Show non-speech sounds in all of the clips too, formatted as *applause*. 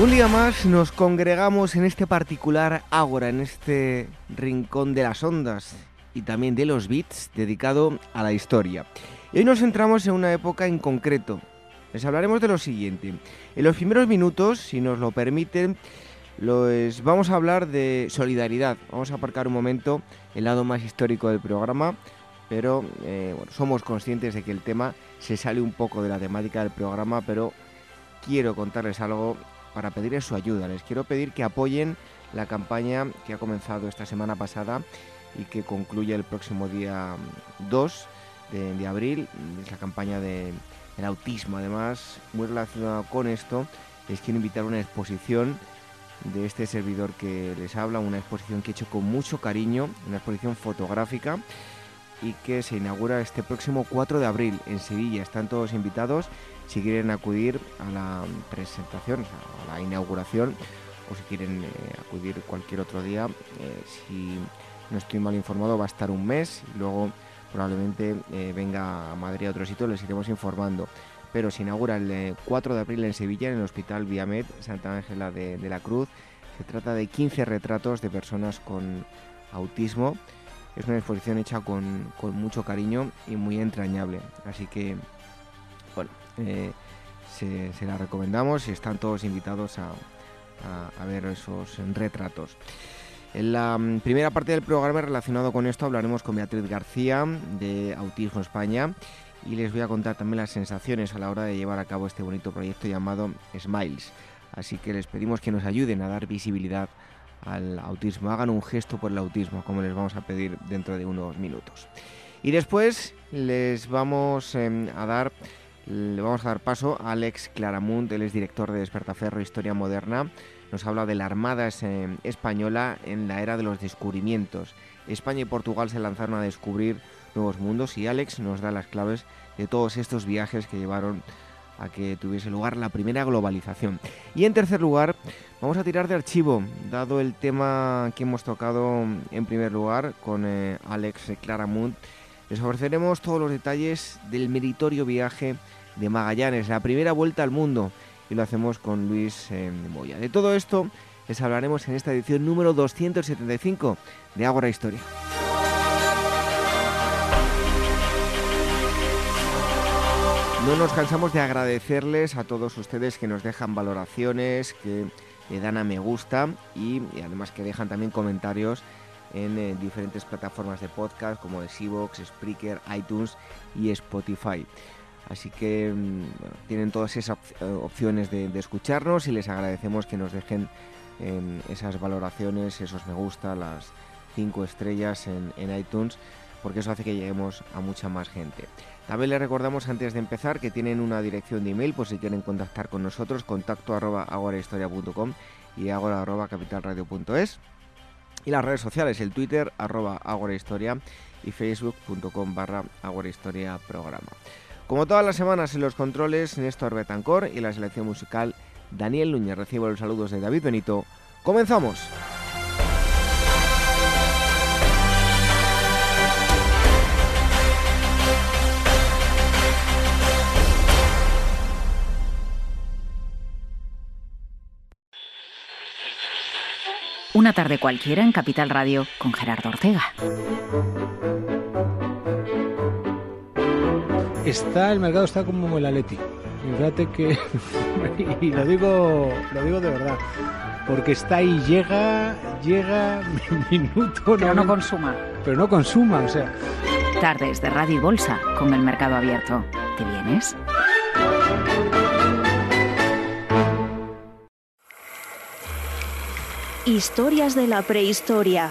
Un día más nos congregamos en este particular Ágora, en este rincón de las ondas y también de los bits dedicado a la historia. Y hoy nos centramos en una época en concreto. Les hablaremos de lo siguiente. En los primeros minutos, si nos lo permiten, los, vamos a hablar de solidaridad. Vamos a aparcar un momento el lado más histórico del programa, pero eh, bueno, somos conscientes de que el tema se sale un poco de la temática del programa, pero quiero contarles algo para pedirles su ayuda. Les quiero pedir que apoyen la campaña que ha comenzado esta semana pasada y que concluye el próximo día 2 de, abril. Es la campaña de, del autismo. Además, muy relacionado con esto, les quiero invitar a una exposición de este servidor que les habla, una exposición que he hecho con mucho cariño, una exposición fotográfica y que se inaugura este próximo 4 de abril en Sevilla. Están todos invitados si quieren acudir a la presentación, a la inauguración, o si quieren eh, acudir cualquier otro día, eh, si no estoy mal informado, va a estar un mes y luego probablemente eh, venga a Madrid a otro sitio, les iremos informando. Pero se inaugura el 4 de abril en Sevilla, en el Hospital Viamed Santa Ángela de, de la Cruz. Se trata de 15 retratos de personas con autismo. Es una exposición hecha con, con mucho cariño y muy entrañable. Así que eh, se, la recomendamos y están todos invitados a, ver esos retratos. En la mm, primera parte del programa relacionado con esto hablaremos con Beatriz García de Autismo España y les voy a contar también las sensaciones a la hora de llevar a cabo este bonito proyecto llamado Smiles. Así que les pedimos que nos ayuden a dar visibilidad al autismo, hagan un gesto por el autismo, como les vamos a pedir dentro de unos minutos. Y después les vamos em, a dar le vamos a dar paso a Alex Claramunt, él es director de Despertaferro Historia Moderna. Nos habla de la Armada española en la era de los descubrimientos. España y Portugal se lanzaron a descubrir nuevos mundos y Alex nos da las claves de todos estos viajes que llevaron a que tuviese lugar la primera globalización. Y en tercer lugar, vamos a tirar de archivo, dado el tema que hemos tocado en primer lugar con eh, Alex Claramunt. Les ofreceremos todos los detalles del meritorio viaje de Magallanes, la primera vuelta al mundo. Y lo hacemos con Luis eh, Moya. De todo esto les hablaremos en esta edición número 275 de Ágora Historia. No nos cansamos de agradecerles a todos ustedes que nos dejan valoraciones, que le dan a me gusta y, además que dejan también comentarios en eh, diferentes plataformas de podcast como es Evox, Spreaker, iTunes y Spotify. Así que mm, tienen todas esas eh, opciones de, escucharnos y les agradecemos que nos dejen em, esas valoraciones, esos me gusta, las cinco estrellas en, iTunes, porque eso hace que lleguemos a mucha más gente. También les recordamos antes de empezar que tienen una dirección de email por si quieren contactar con nosotros, contacto arroba agorahistoria.com y agora arroba capitalradio.es. Y las redes sociales, el Twitter arroba agorahistoria y facebook.com barra agorahistoria programa. Como todas las semanas en los controles, Néstor Betancor y la selección musical Daniel Núñez. Recibo los saludos de David Benito. ¡Comenzamos! Una tarde cualquiera en Capital Radio con Gerardo Ortega. Está el mercado está como el Atleti. Fíjate que *laughs* y lo digo lo digo de verdad, porque está ahí llega llega *laughs* minuto pero no, consuma. Pero no consuma, o sea. Tardes de Radio y Bolsa con el mercado abierto. ¿Te vienes? Historias de la prehistoria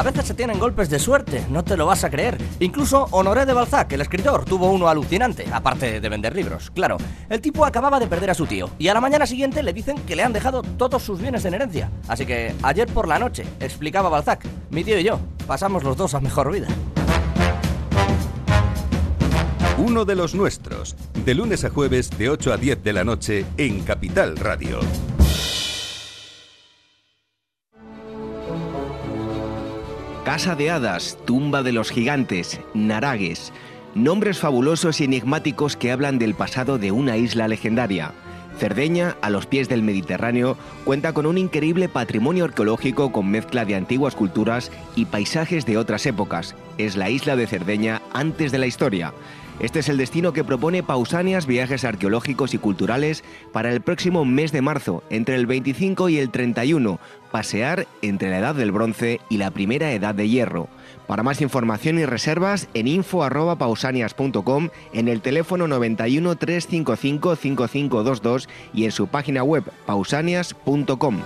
A veces se tienen golpes de suerte, no te lo vas a creer. Incluso Honoré de Balzac, el escritor, tuvo uno alucinante, aparte de vender libros. Claro, el tipo acababa de perder a su tío y a la mañana siguiente le dicen que le han dejado todos sus bienes en herencia. Así que ayer por la noche, explicaba Balzac, mi tío y yo pasamos los dos a mejor vida. Uno de los nuestros, de lunes a jueves de 8 a 10 de la noche en Capital Radio. Casa de Hadas, Tumba de los Gigantes, Naragues. Nombres fabulosos y enigmáticos que hablan del pasado de una isla legendaria. Cerdeña, a los pies del Mediterráneo, cuenta con un increíble patrimonio arqueológico con mezcla de antiguas culturas y paisajes de otras épocas. Es la isla de Cerdeña antes de la historia. Este es el destino que propone Pausanias Viajes Arqueológicos y Culturales para el próximo mes de marzo, entre el 25 y el 31, pasear entre la Edad del Bronce y la Primera Edad de Hierro. Para más información y reservas en info@pausanias.com, en el teléfono 91 355 5522 y en su página web pausanias.com.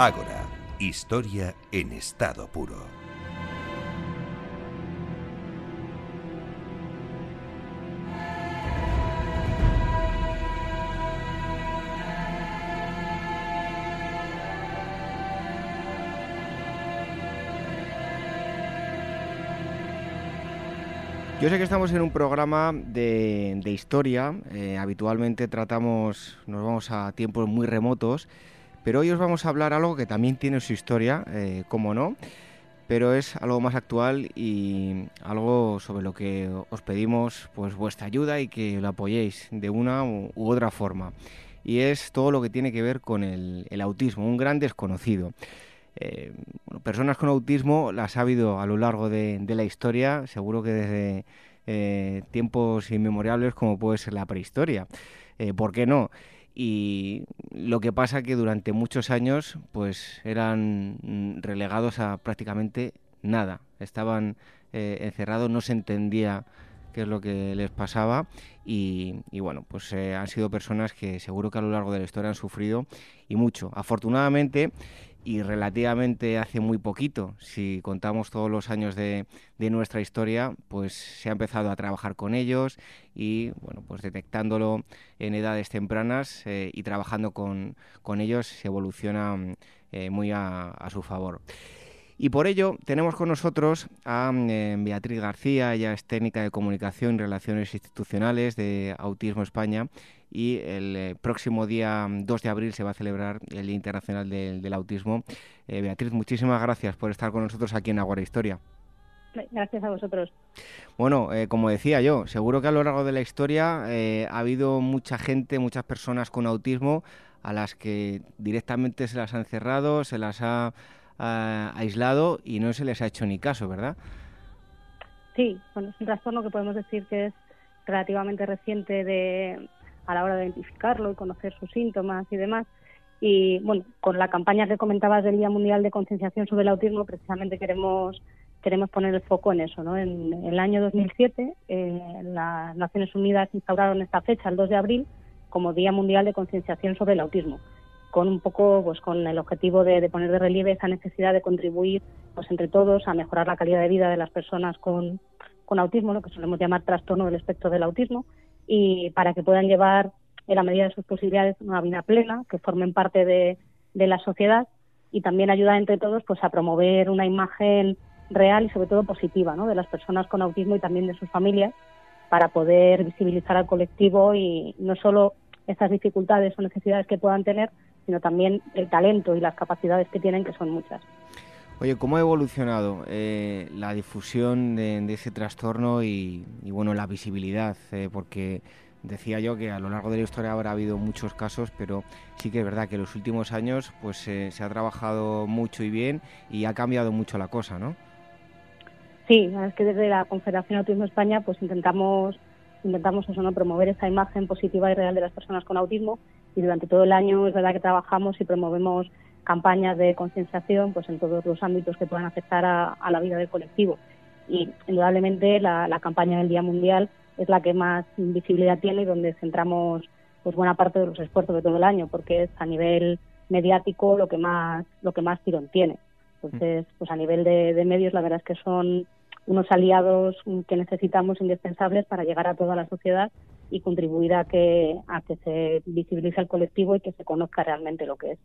Ágora, historia en estado puro. Yo sé que estamos en un programa de, de historia. eh, habitualmente tratamos, nos vamos a tiempos muy remotos, pero hoy os vamos a hablar algo que también tiene su historia, eh, como no, pero es algo más actual y algo sobre lo que os pedimos pues vuestra ayuda y que lo apoyéis de una u, otra forma. Y es todo lo que tiene que ver con el, autismo, un gran desconocido. Eh, bueno, personas con autismo las ha habido a lo largo de, de la historia, seguro que desde eh, tiempos inmemorables como puede ser la prehistoria. Eh, ¿Por qué no? Y lo que pasa que durante muchos años pues eran mm, relegados a prácticamente nada. Estaban eh, encerrados, no se entendía qué es lo que les pasaba y, y bueno, pues eh, han sido personas que seguro que a lo largo de la historia han sufrido y mucho. Afortunadamente y relativamente hace muy poquito, si contamos todos los años de, de, nuestra historia, pues se ha empezado a trabajar con ellos y bueno, pues detectándolo en edades tempranas eh, y trabajando con, con, ellos se evoluciona eh, muy a, a, su favor. Y por ello tenemos con nosotros a eh, Beatriz García, ella es técnica de comunicación y relaciones institucionales de Autismo España y el eh, próximo día 2 de abril se va a celebrar el Día Internacional del, del Autismo. Eh, Beatriz, muchísimas gracias por estar con nosotros aquí en Aguara Historia. Gracias a vosotros. Bueno, eh, como decía yo, seguro que a lo largo de la historia eh, ha habido mucha gente, muchas personas con autismo a las que directamente se las han cerrado, se las ha uh, aislado y no se les ha hecho ni caso, ¿verdad? Sí, bueno, es un trastorno que podemos decir que es relativamente reciente de, a la hora de identificarlo y conocer sus síntomas y demás. Y bueno, con la campaña que comentabas del Día Mundial de Concienciación sobre el Autismo, precisamente queremos queremos poner el foco en eso. ¿no? En, el año 2007, eh, las Naciones Unidas instauraron esta fecha, el 2 de abril, como Día Mundial de Concienciación sobre el Autismo, con un poco, pues, con el objetivo de, poner de relieve esa necesidad de contribuir, pues, entre todos, a mejorar la calidad de vida de las personas con, autismo, lo que solemos llamar trastorno del espectro del autismo, y para que puedan llevar, en la medida de sus posibilidades, una vida plena, que formen parte de, la sociedad y también ayudar entre todos, pues, a promover una imagen real y sobre todo positiva ¿no? de las personas con autismo y también de sus familias para poder visibilizar al colectivo y no solo estas dificultades o necesidades que puedan tener, sino también el talento y las capacidades que tienen, que son muchas. Oye, ¿cómo ha evolucionado eh, la difusión de, ese trastorno y, bueno, la visibilidad? Eh, porque decía yo que a lo largo de la historia habrá habido muchos casos, pero sí que es verdad que en los últimos años pues eh, se ha trabajado mucho y bien y ha cambiado mucho la cosa, ¿no? Sí, es que desde la Confederación Autismo España pues intentamos intentamos eso, ¿no? promover esa imagen positiva y real de las personas con autismo y durante todo el año es verdad que trabajamos y promovemos campañas de concienciación pues en todos los ámbitos que puedan afectar a, la vida del colectivo. Y indudablemente la, campaña del Día Mundial es la que más visibilidad tiene y donde centramos pues buena parte de los esfuerzos de todo el año porque es a nivel mediático lo que más lo que más tirón tiene. Entonces pues a nivel de medios la verdad es que son unos aliados que necesitamos indispensables para llegar a toda la sociedad y contribuir a que, a que se visibilice el colectivo y que se conozca realmente lo que es.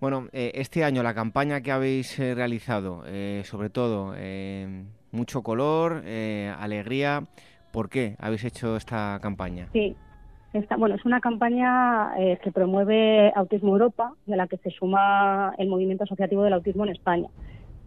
Bueno, eh, este año la campaña que habéis eh, realizado, eh, sobre todo mucho color, alegría, ¿por qué habéis hecho esta campaña? Sí, esta, bueno, es una campaña que promueve Autismo Europa a la que se suma el movimiento asociativo del autismo en España.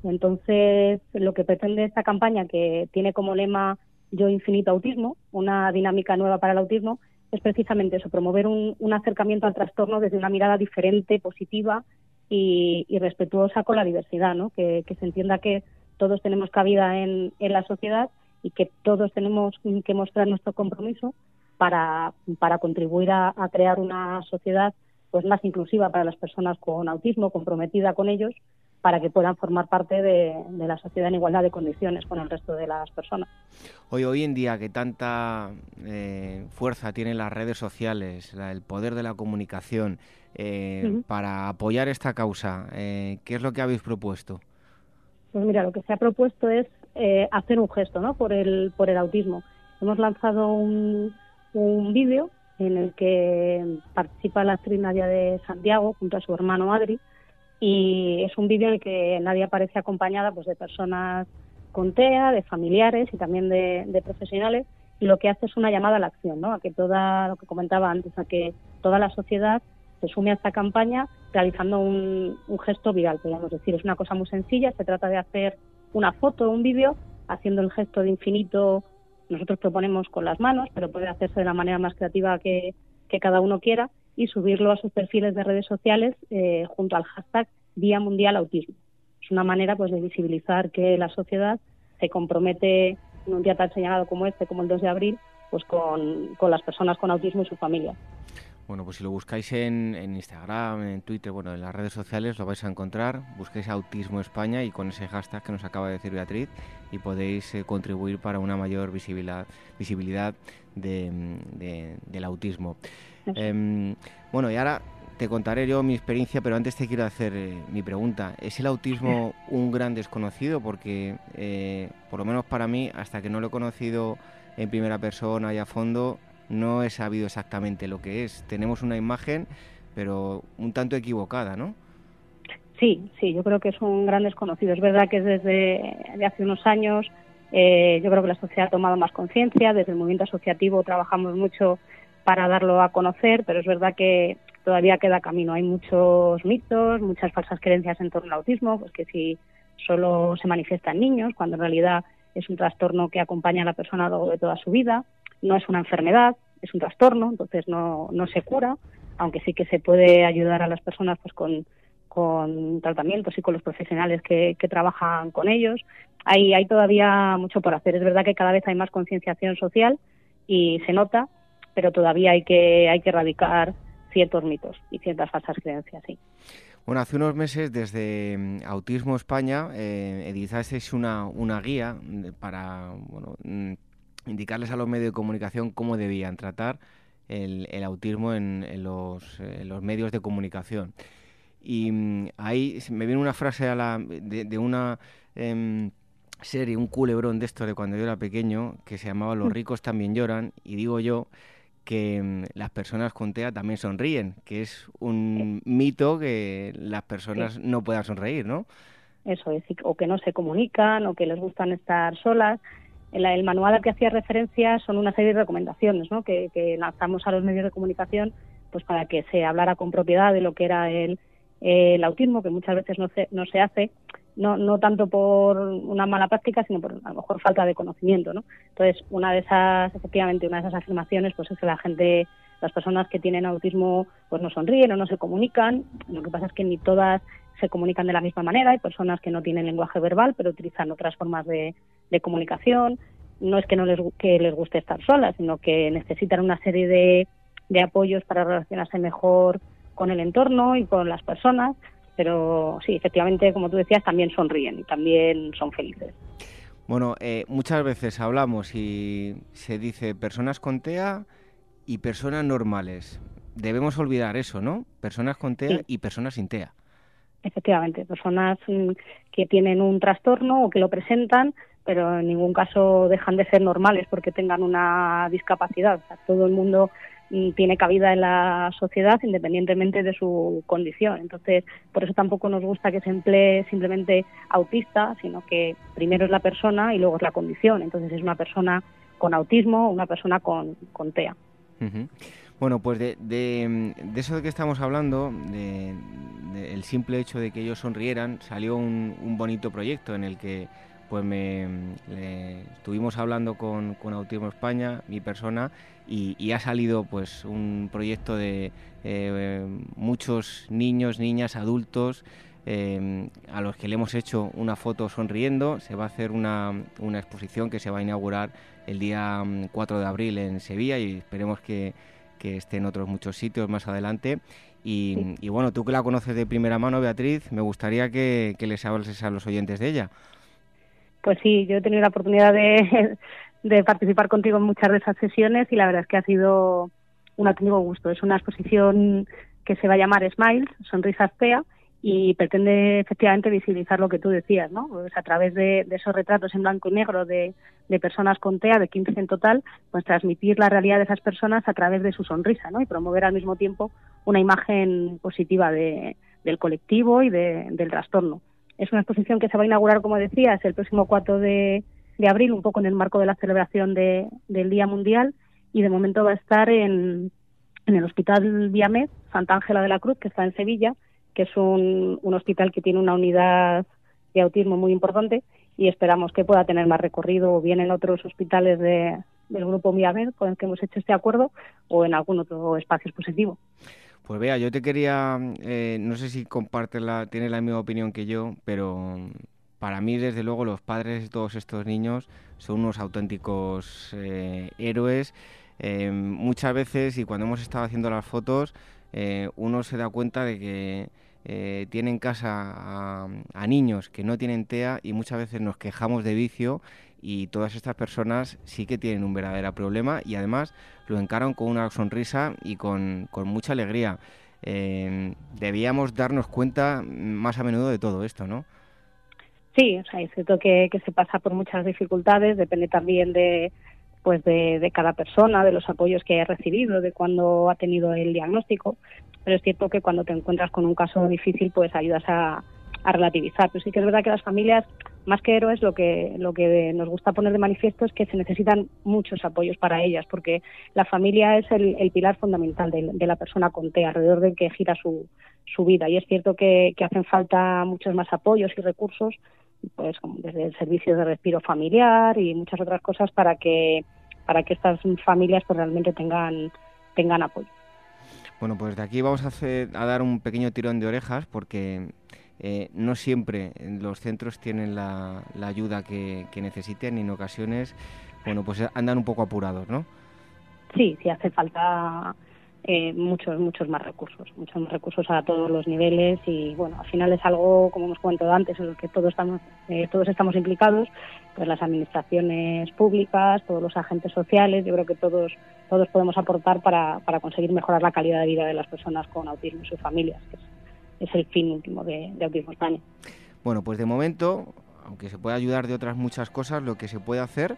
Entonces, lo que pretende esta campaña, que tiene como lema Yo Infinito Autismo, una dinámica nueva para el autismo, es precisamente eso, promover un, acercamiento al trastorno desde una mirada diferente, positiva y, respetuosa con la diversidad, ¿no? que, se entienda que todos tenemos cabida en, la sociedad y que todos tenemos que mostrar nuestro compromiso para, contribuir a, a crear una sociedad pues más inclusiva para las personas con autismo, comprometida con ellos para que puedan formar parte de, la sociedad en igualdad de condiciones con el resto de las personas. Hoy, hoy en día que tanta eh, fuerza tienen las redes sociales, el poder de la comunicación, eh, para apoyar esta causa, eh, ¿qué es lo que habéis propuesto? Pues mira, lo que se ha propuesto es hacer un gesto ¿no? por, el, por el autismo. Hemos lanzado un, un vídeo en el que participa la actriz Nadia de Santiago junto a su hermano Adri, y es un vídeo en el que nadie aparece acompañada pues de personas con TEA, de familiares y también de, profesionales y lo que hace es una llamada a la acción, ¿no? A que toda lo que comentaba antes, a que toda la sociedad se sume a esta campaña realizando un, gesto viral, podríamos decir. Es una cosa muy sencilla, se trata de hacer una foto un vídeo haciendo el gesto de infinito, nosotros proponemos con las manos, pero puede hacerse de la manera más creativa que cada uno quiera y subirlo a sus perfiles de redes sociales eh, junto al hashtag Día Mundial Autismo. Es una manera pues de visibilizar que la sociedad se compromete en un día tan señalado como este, como el 2 de abril, pues con, con las personas con autismo y su familia. Bueno, pues si lo buscáis en, Instagram, en Twitter, bueno, en las redes sociales lo vais a encontrar. Busquéis Autismo España y con ese hashtag que nos acaba de decir Beatriz y podéis eh, contribuir para una mayor visibilidad, visibilidad del autismo. Em, bueno, y ahora te contaré yo mi experiencia, pero antes te quiero hacer eh, mi pregunta. ¿Es el autismo un gran desconocido? Porque, eh, por lo menos para mí, hasta que no lo he conocido en primera persona y a fondo, no he sabido exactamente lo que es. Tenemos una imagen, pero un tanto equivocada, ¿no? Sí, sí, yo creo que es un gran desconocido. Es verdad que desde hace unos años eh, yo creo que la sociedad ha tomado más conciencia, desde el movimiento asociativo trabajamos mucho para darlo a conocer, pero es verdad que todavía queda camino. Hay muchos mitos, muchas falsas creencias en torno al autismo, pues que si solo se manifiesta en niños, cuando en realidad es un trastorno que acompaña a la persona a de toda su vida no es una enfermedad, es un trastorno, entonces no, no se cura, aunque sí que se puede ayudar a las personas pues con, con tratamientos y con los profesionales que, que trabajan con ellos. Hay, hay todavía mucho por hacer. Es verdad que cada vez hay más concienciación social y se nota, pero todavía hay que, hay que erradicar ciertos mitos y ciertas falsas creencias, sí. Bueno, hace unos meses desde mm, Autismo España eh, editasteis una, una guía para bueno, mm, indicarles a los medios de comunicación cómo debían tratar el, autismo en, los, los, medios de comunicación. Y mm, ahí me viene una frase a la, de, una em, serie, un culebrón de esto de cuando yo era pequeño, que se llamaba Los ricos también lloran, y digo yo que mm, las personas con TEA también sonríen, que es un mito que las personas no puedan sonreír, ¿no? Eso es, o que no se comunican, o que les gustan estar solas. El, el manual al que hacía referencia son una serie de recomendaciones ¿no? que, lanzamos a los medios de comunicación pues para que se hablara con propiedad de lo que era el, el autismo, que muchas veces no se, no se hace, no, no tanto por una mala práctica, sino por a lo mejor falta de conocimiento, ¿no? Entonces, una de esas, efectivamente, una de esas afirmaciones, pues es que la gente, las personas que tienen autismo, pues no sonríen o no se comunican. Lo que pasa es que ni todas se comunican de la misma manera. Hay personas que no tienen lenguaje verbal, pero utilizan otras formas de, de comunicación. No es que no les, que les guste estar solas, sino que necesitan una serie de, de apoyos para relacionarse mejor con el entorno y con las personas pero sí, efectivamente, como tú decías, también sonríen y también son felices. Bueno, eh, muchas veces hablamos y se dice personas con TEA y personas normales. Debemos olvidar eso, ¿no? Personas con TEA y personas sin TEA. Efectivamente, personas mm, que tienen un trastorno o que lo presentan, pero en ningún caso dejan de ser normales porque tengan una discapacidad. todo el mundo tiene cabida en la sociedad independientemente de su condición. Entonces, por eso tampoco nos gusta que se emplee simplemente autista, sino que primero es la persona y luego es la condición. Entonces, es una persona con autismo, una persona con, con TEA. Bueno, pues de, de, eso de que estamos hablando, de, el simple hecho de que ellos sonrieran, salió un, un bonito proyecto en el que pues me estuvimos hablando con, Autismo España, mi persona, y, ha salido pues un proyecto de eh, muchos niños, niñas, adultos eh, a los que le hemos hecho una foto sonriendo. Se va a hacer una, exposición que se va a inaugurar el día 4 mm, de abril en Sevilla y esperemos que, esté en otros muchos sitios más adelante. Y, bueno, tú que la conoces de primera mano, Beatriz, me gustaría que, que les hables a los oyentes de ella. Pues sí, yo he tenido la oportunidad de, participar contigo en muchas de esas sesiones y la verdad es que ha sido un auténtico gusto. Es una exposición que se va a llamar Smiles, Sonrisas PEA, y pretende efectivamente visibilizar lo que tú decías, ¿no? Pues a través de, esos retratos en blanco y negro de, personas con TEA, de 15 en total, pues transmitir la realidad de esas personas a través de su sonrisa, ¿no? Y promover al mismo tiempo una imagen positiva de, del colectivo y del trastorno. Es una exposición que se va a inaugurar, como decías, el próximo 4 de, abril, un poco en el marco de la celebración del Día Mundial, y de momento va a estar en, el Hospital Viamed, Santa Ángela de la Cruz, que está en Sevilla, que es un, hospital que tiene una unidad de autismo muy importante y esperamos que pueda tener más recorrido o bien en otros hospitales del grupo Viamed con el que hemos hecho este acuerdo o en algún otro espacio expositivo. Pues vea, yo te quería, eh, no sé si comparte la, tiene la misma opinión que yo, pero para mí, desde luego, los padres de todos estos niños son unos auténticos eh, héroes. Eh, muchas veces, y cuando hemos estado haciendo las fotos, uno se da cuenta de que tiene en casa a, niños que no tienen TEA y muchas veces nos quejamos de vicio y todas estas personas sí que tienen un verdadero problema y además lo encaran con una sonrisa y con, mucha alegría. Eh, debíamos darnos cuenta más a menudo de todo esto, ¿no? Sí, o sea, es cierto que, se pasa por muchas dificultades, depende también de pues de, de, cada persona, de los apoyos que haya recibido, de cuando ha tenido el diagnóstico, pero es cierto que cuando te encuentras con un caso difícil, pues ayudas a, a relativizar. Pero sí que es verdad que las familias, más que héroes, lo que, lo que nos gusta poner de manifiesto es que se necesitan muchos apoyos para ellas, porque la familia es el, pilar fundamental de, la persona con TEA, alrededor del que gira su, su vida. Y es cierto que, hacen falta muchos más apoyos y recursos, pues como desde el servicio de respiro familiar y muchas otras cosas para que para que estas familias pues realmente tengan tengan apoyo. Bueno, pues de aquí vamos a, hacer, a dar un pequeño tirón de orejas porque eh, no siempre los centros tienen la, ayuda que, necesiten y en ocasiones, bueno, pues andan un poco apurados, ¿no? Sí, sí hace falta eh, muchos, muchos más recursos, muchos más recursos a todos los niveles y bueno, al final es algo, como hemos comentado antes, en el que todos estamos, eh, todos estamos implicados, pues las administraciones públicas, todos los agentes sociales, yo creo que todos, todos podemos aportar para, para conseguir mejorar la calidad de vida de las personas con autismo y sus familias, que es, el fin último de, Autismo España. Bueno, pues de momento, aunque se puede ayudar de otras muchas cosas, lo que se puede hacer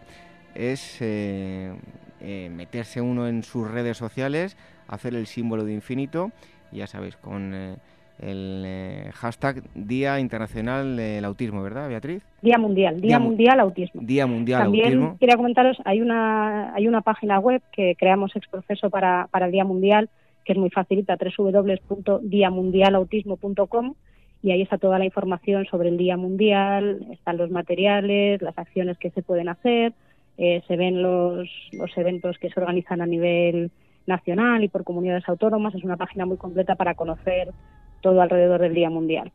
es eh, meterse uno en sus redes sociales, hacer el símbolo de infinito, ya sabéis, con eh, el eh, hashtag Día Internacional del Autismo, ¿verdad, Beatriz? Día Mundial, Día, Mundial Autismo. Día Mundial También Autismo. quería comentaros, hay una, hay una página web que creamos ex proceso para, para el Día Mundial, que es muy facilita, www.diamundialautismo.com y ahí está toda la información sobre el Día Mundial, están los materiales, las acciones que se pueden hacer, eh, se ven los, los eventos que se organizan a nivel nacional y por comunidades autónomas. Es una página muy completa para conocer todo alrededor del Día Mundial.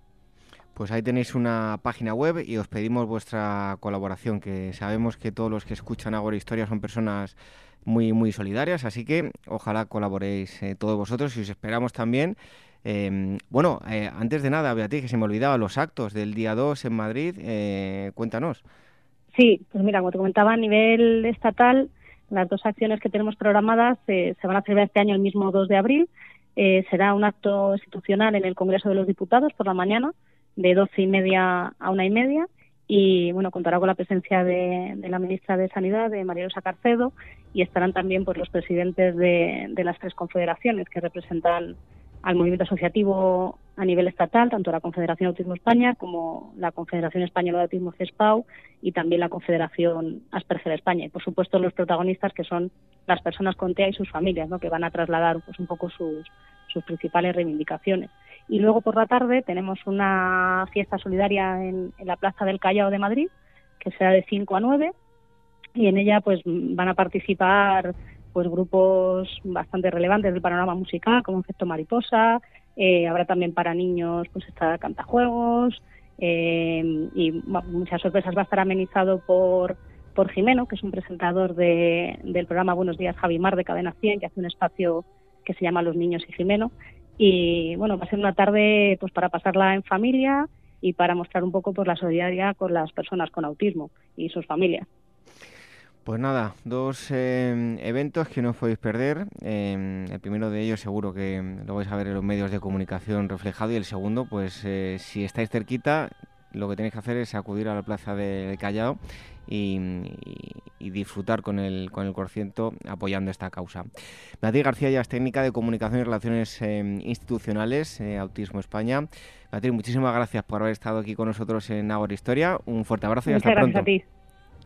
Pues ahí tenéis una página web y os pedimos vuestra colaboración, que sabemos que todos los que escuchan Agora Historia son personas muy, muy solidarias, así que ojalá colaboréis eh, todos vosotros y os esperamos también. Em, bueno, eh, antes de nada, Beatriz, que se me olvidaba los actos del día 2 en Madrid, eh, cuéntanos. Sí, pues mira, como te comentaba, a nivel estatal las dos acciones que tenemos programadas eh, se van a celebrar este año el mismo 2 de abril. Eh, será un acto institucional en el Congreso de los Diputados por la mañana, de doce y media a una y media. Y bueno, contará con la presencia de, la ministra de Sanidad, de María Rosa Carcedo, y estarán también pues, los presidentes de, de las tres confederaciones que representan al movimiento asociativo a nivel estatal, tanto la Confederación Autismo España como la Confederación Española de Autismo CESPAU y también la Confederación Asperger España. Y por supuesto los protagonistas que son las personas con TEA y sus familias, ¿no? que van a trasladar pues un poco sus, sus principales reivindicaciones. Y luego por la tarde tenemos una fiesta solidaria en, en la Plaza del Callao de Madrid, que será de 5 a 9, y en ella pues van a participar pues grupos bastante relevantes del panorama musical, como Efecto Mariposa, eh, habrá también para niños, pues está Cantajuegos, eh, y muchas sorpresas va a estar amenizado por, por Jimeno, que es un presentador de, del programa Buenos Días Javimar de Cadena 100, que hace un espacio que se llama Los Niños y Jimeno. Y bueno, va a ser una tarde pues para pasarla en familia y para mostrar un poco pues, la solidaridad con las personas con autismo y sus familias. Pues nada, dos em, eventos que no os podéis perder. Em, el primero de ellos seguro que lo vais a ver en los medios de comunicación reflejado y el segundo, pues eh, si estáis cerquita, lo que tenéis que hacer es acudir a la plaza del Callao y, disfrutar con el, con el corciento apoyando esta causa. Beatriz García ya es técnica de comunicación y relaciones em, institucionales, eh, Autismo España. Beatriz, muchísimas gracias por haber estado aquí con nosotros en Agora Historia. Un fuerte abrazo y hasta pronto. Gracias a ti.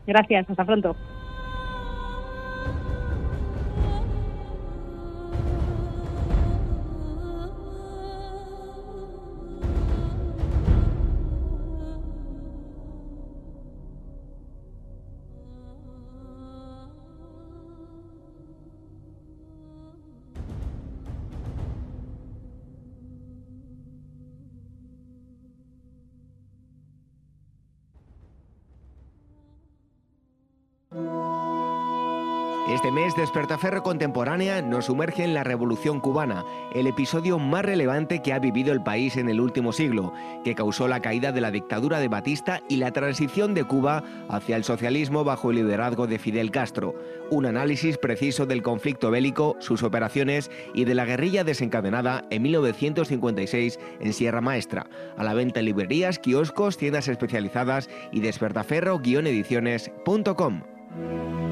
Gracias, hasta pronto. Mes Despertaferro Contemporánea nos sumerge en la Revolución Cubana, el episodio más relevante que ha vivido el país en el último siglo, que causó la caída de la dictadura de Batista y la transición de Cuba hacia el socialismo bajo el liderazgo de Fidel Castro. Un análisis preciso del conflicto bélico, sus operaciones y de la guerrilla desencadenada en 1956 en Sierra Maestra. A la venta en librerías, kioscos, tiendas especializadas y despertaferro-ediciones.com.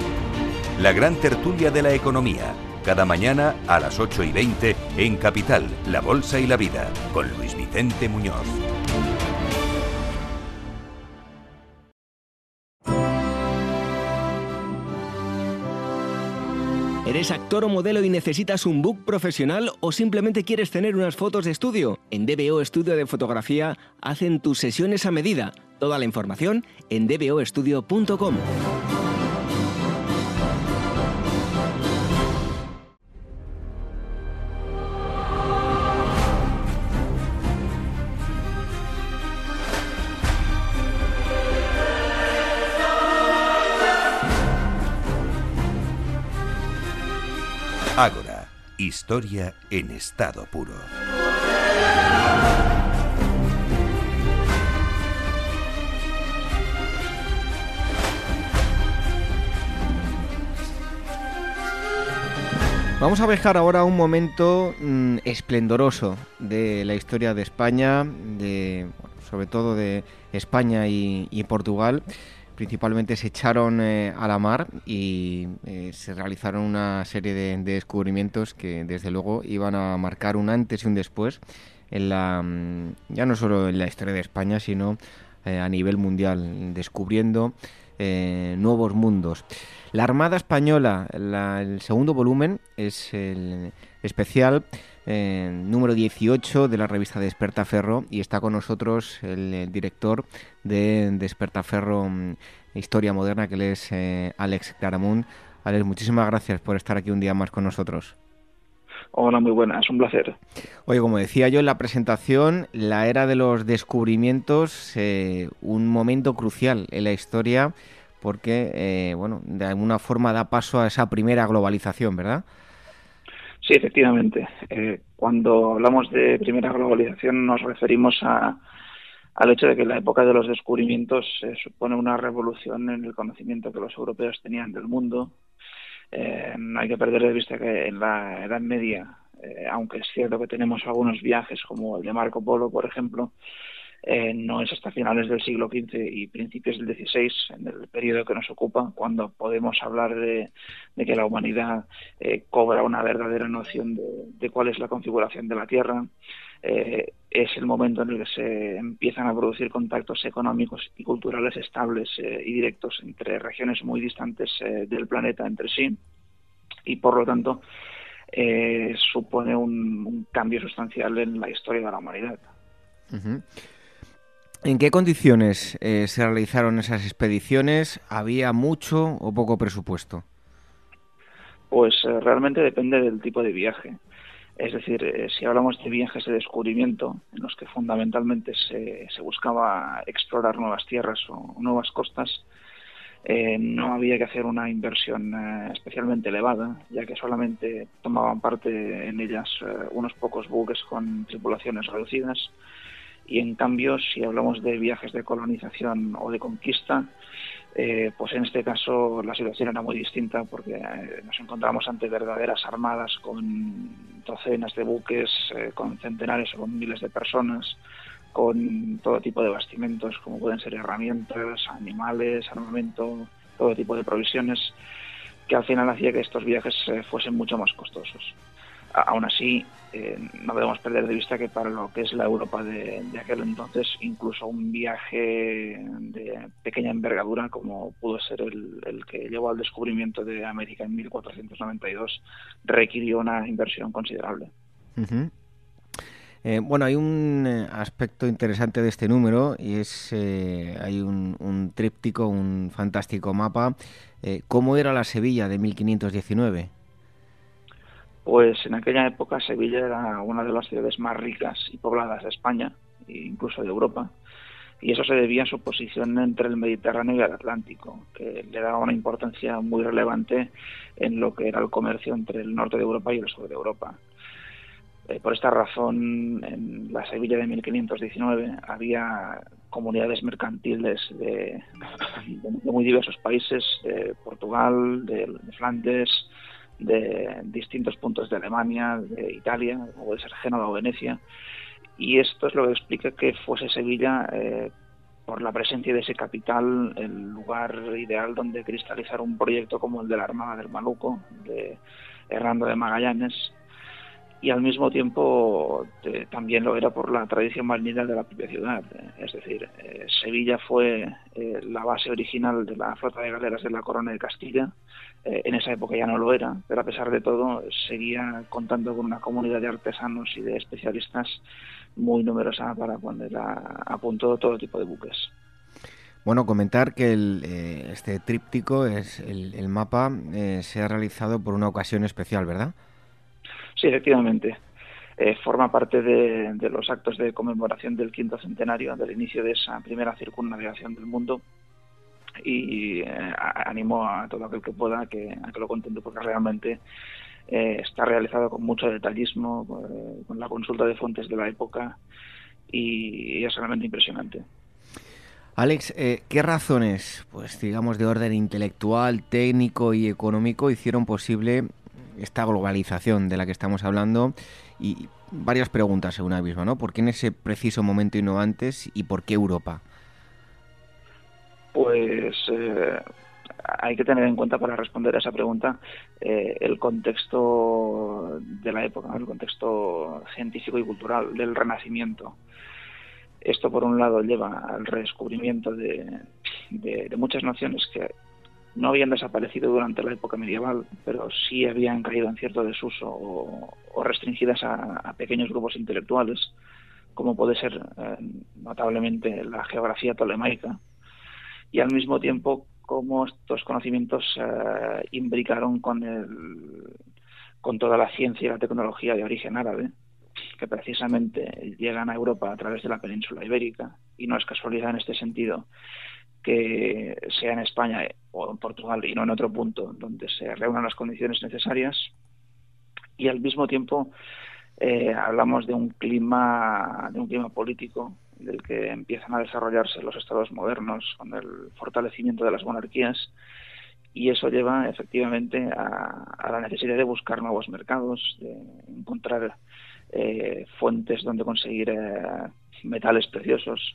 La gran tertulia de la economía, cada mañana a las 8 y 20 en Capital, La Bolsa y la Vida, con Luis Vicente Muñoz. ¿Eres actor o modelo y necesitas un book profesional o simplemente quieres tener unas fotos de estudio? En DBO Estudio de Fotografía hacen tus sesiones a medida. Toda la información en dboestudio.com. Ágora, historia en estado puro. Vamos a viajar ahora un momento mm, esplendoroso de la historia de España, de, sobre todo de España y Portugal. Principalmente se echaron eh, a la mar y eh, se realizaron una serie de, de descubrimientos que desde luego iban a marcar un antes y un después en la mm, ya no solo en la historia de España, sino eh, a nivel mundial, descubriendo nuevos mundos. La Armada Española, la- el segundo volumen, es el especial eh, número 18 de la revista Despertaferro y está con nosotros el, director de Despertaferro mm, Historia Moderna, que él es eh, Alex Claramunt. Alex, muchísimas gracias por estar aquí un día más con nosotros. Hola, muy buenas, un placer. Oye, como decía yo en la presentación, la era de los descubrimientos, eh, un momento crucial en la historia, porque, eh, bueno, de alguna forma da paso a esa primera globalización, ¿verdad? Sí, efectivamente. Eh, cuando hablamos de primera globalización nos referimos a, al hecho de que la época de los descubrimientos eh, supone una revolución en el conocimiento que los europeos tenían del mundo. Eh, no hay que perder de vista que en la Edad Media, eh, aunque es cierto que tenemos algunos viajes como el de Marco Polo, por ejemplo, eh, no es hasta finales del siglo XV y principios del XVI, en el periodo que nos ocupa, cuando podemos hablar de, que la humanidad eh, cobra una verdadera noción de, cuál es la configuración de la Tierra. Eh, es el momento en el que se empiezan a producir contactos económicos y culturales estables eh, y directos entre regiones muy distantes del planeta entre sí y por lo tanto supone un, cambio sustancial en la historia de la humanidad. ¿En qué condiciones eh, se realizaron esas expediciones? ¿Había mucho o poco presupuesto? Pues eh, realmente depende del tipo de viaje. Es decir, eh, si hablamos de viajes de descubrimiento, en los que fundamentalmente se, se buscaba explorar nuevas tierras o nuevas costas, no había que hacer una inversión especialmente elevada, ya que solamente tomaban parte en ellas unos pocos buques con tripulaciones reducidas. Y en cambio, si hablamos de viajes de colonización o de conquista, eh, pues en este caso la situación era muy distinta porque eh, nos encontramos ante verdaderas armadas con docenas de buques, eh, con centenares o con miles de personas, con todo tipo de bastimentos, como pueden ser herramientas, animales, armamento, todo tipo de provisiones, que al final hacía que estos viajes eh, fuesen mucho más costosos. Aún así, eh, no debemos perder de vista que para lo que es la Europa de, aquel entonces, incluso un viaje de pequeña envergadura, como pudo ser el, que llevó al descubrimiento de América en 1492, requirió una inversión considerable. Eh, bueno, hay un eh, aspecto interesante de este número y es eh, hay un, un, tríptico, un fantástico mapa. ¿Cómo era la Sevilla de 1519? Pues en aquella época Sevilla era una de las ciudades más ricas y pobladas de España, e incluso de Europa, y eso se debía a su posición entre el Mediterráneo y el Atlántico, que le daba una importancia muy relevante en lo que era el comercio entre el norte de Europa y el sur de Europa. Eh, por esta razón, en la Sevilla de 1519 había comunidades mercantiles de, muy diversos países, de Portugal, de, de Flandes, de distintos puntos de Alemania, de Italia, o puede ser Génova o Venecia, y esto es lo que explica que fuese Sevilla, eh, por la presencia de ese capital, el lugar ideal donde cristalizar un proyecto como el de la Armada del Maluco, de Hernando de Magallanes, y al mismo tiempo también lo era por la tradición marinera de la propia ciudad. Es decir, eh, Sevilla fue eh, la base original de la flota de galeras de la Corona de Castilla. Eh, en esa época ya no lo era, pero a pesar de todo seguía contando con una comunidad de artesanos y de especialistas muy numerosa para poner a, a punto todo tipo de buques. Bueno, comentar que este tríptico, es el, el mapa, se ha realizado por una ocasión especial, ¿verdad? Sí, efectivamente. Eh, forma parte de, los actos de conmemoración del quinto centenario del inicio de esa primera circunnavegación del mundo y eh, animo a todo aquel que pueda que, a que lo contente porque realmente eh, está realizado con mucho detallismo, con la consulta de fuentes de la época y, es realmente impresionante. Alex, ¿qué razones, pues digamos de orden intelectual, técnico y económico hicieron posible esta globalización de la que estamos hablando y varias preguntas según una misma, ¿no? ¿Por qué en ese preciso momento y no antes y por qué Europa? Pues eh, hay que tener en cuenta para responder a esa pregunta eh, el contexto de la época, el contexto científico y cultural del Renacimiento. Esto, por un lado, lleva al redescubrimiento de, de muchas naciones que no habían desaparecido durante la época medieval, pero sí habían caído en cierto desuso o, restringidas a, pequeños grupos intelectuales, como puede ser eh, notablemente la geografía tolemaica, y al mismo tiempo cómo estos conocimientos eh, imbricaron con, el, con toda la ciencia y la tecnología de origen árabe, que precisamente llegan a Europa a través de la península ibérica, y no es casualidad en este sentido que sea en España o en Portugal y no en otro punto donde se reúnan las condiciones necesarias. Y al mismo tiempo eh, hablamos de un clima de un clima político del que empiezan a desarrollarse los estados modernos con el fortalecimiento de las monarquías y eso lleva efectivamente a, la necesidad de buscar nuevos mercados, de encontrar eh, fuentes donde conseguir eh, metales preciosos,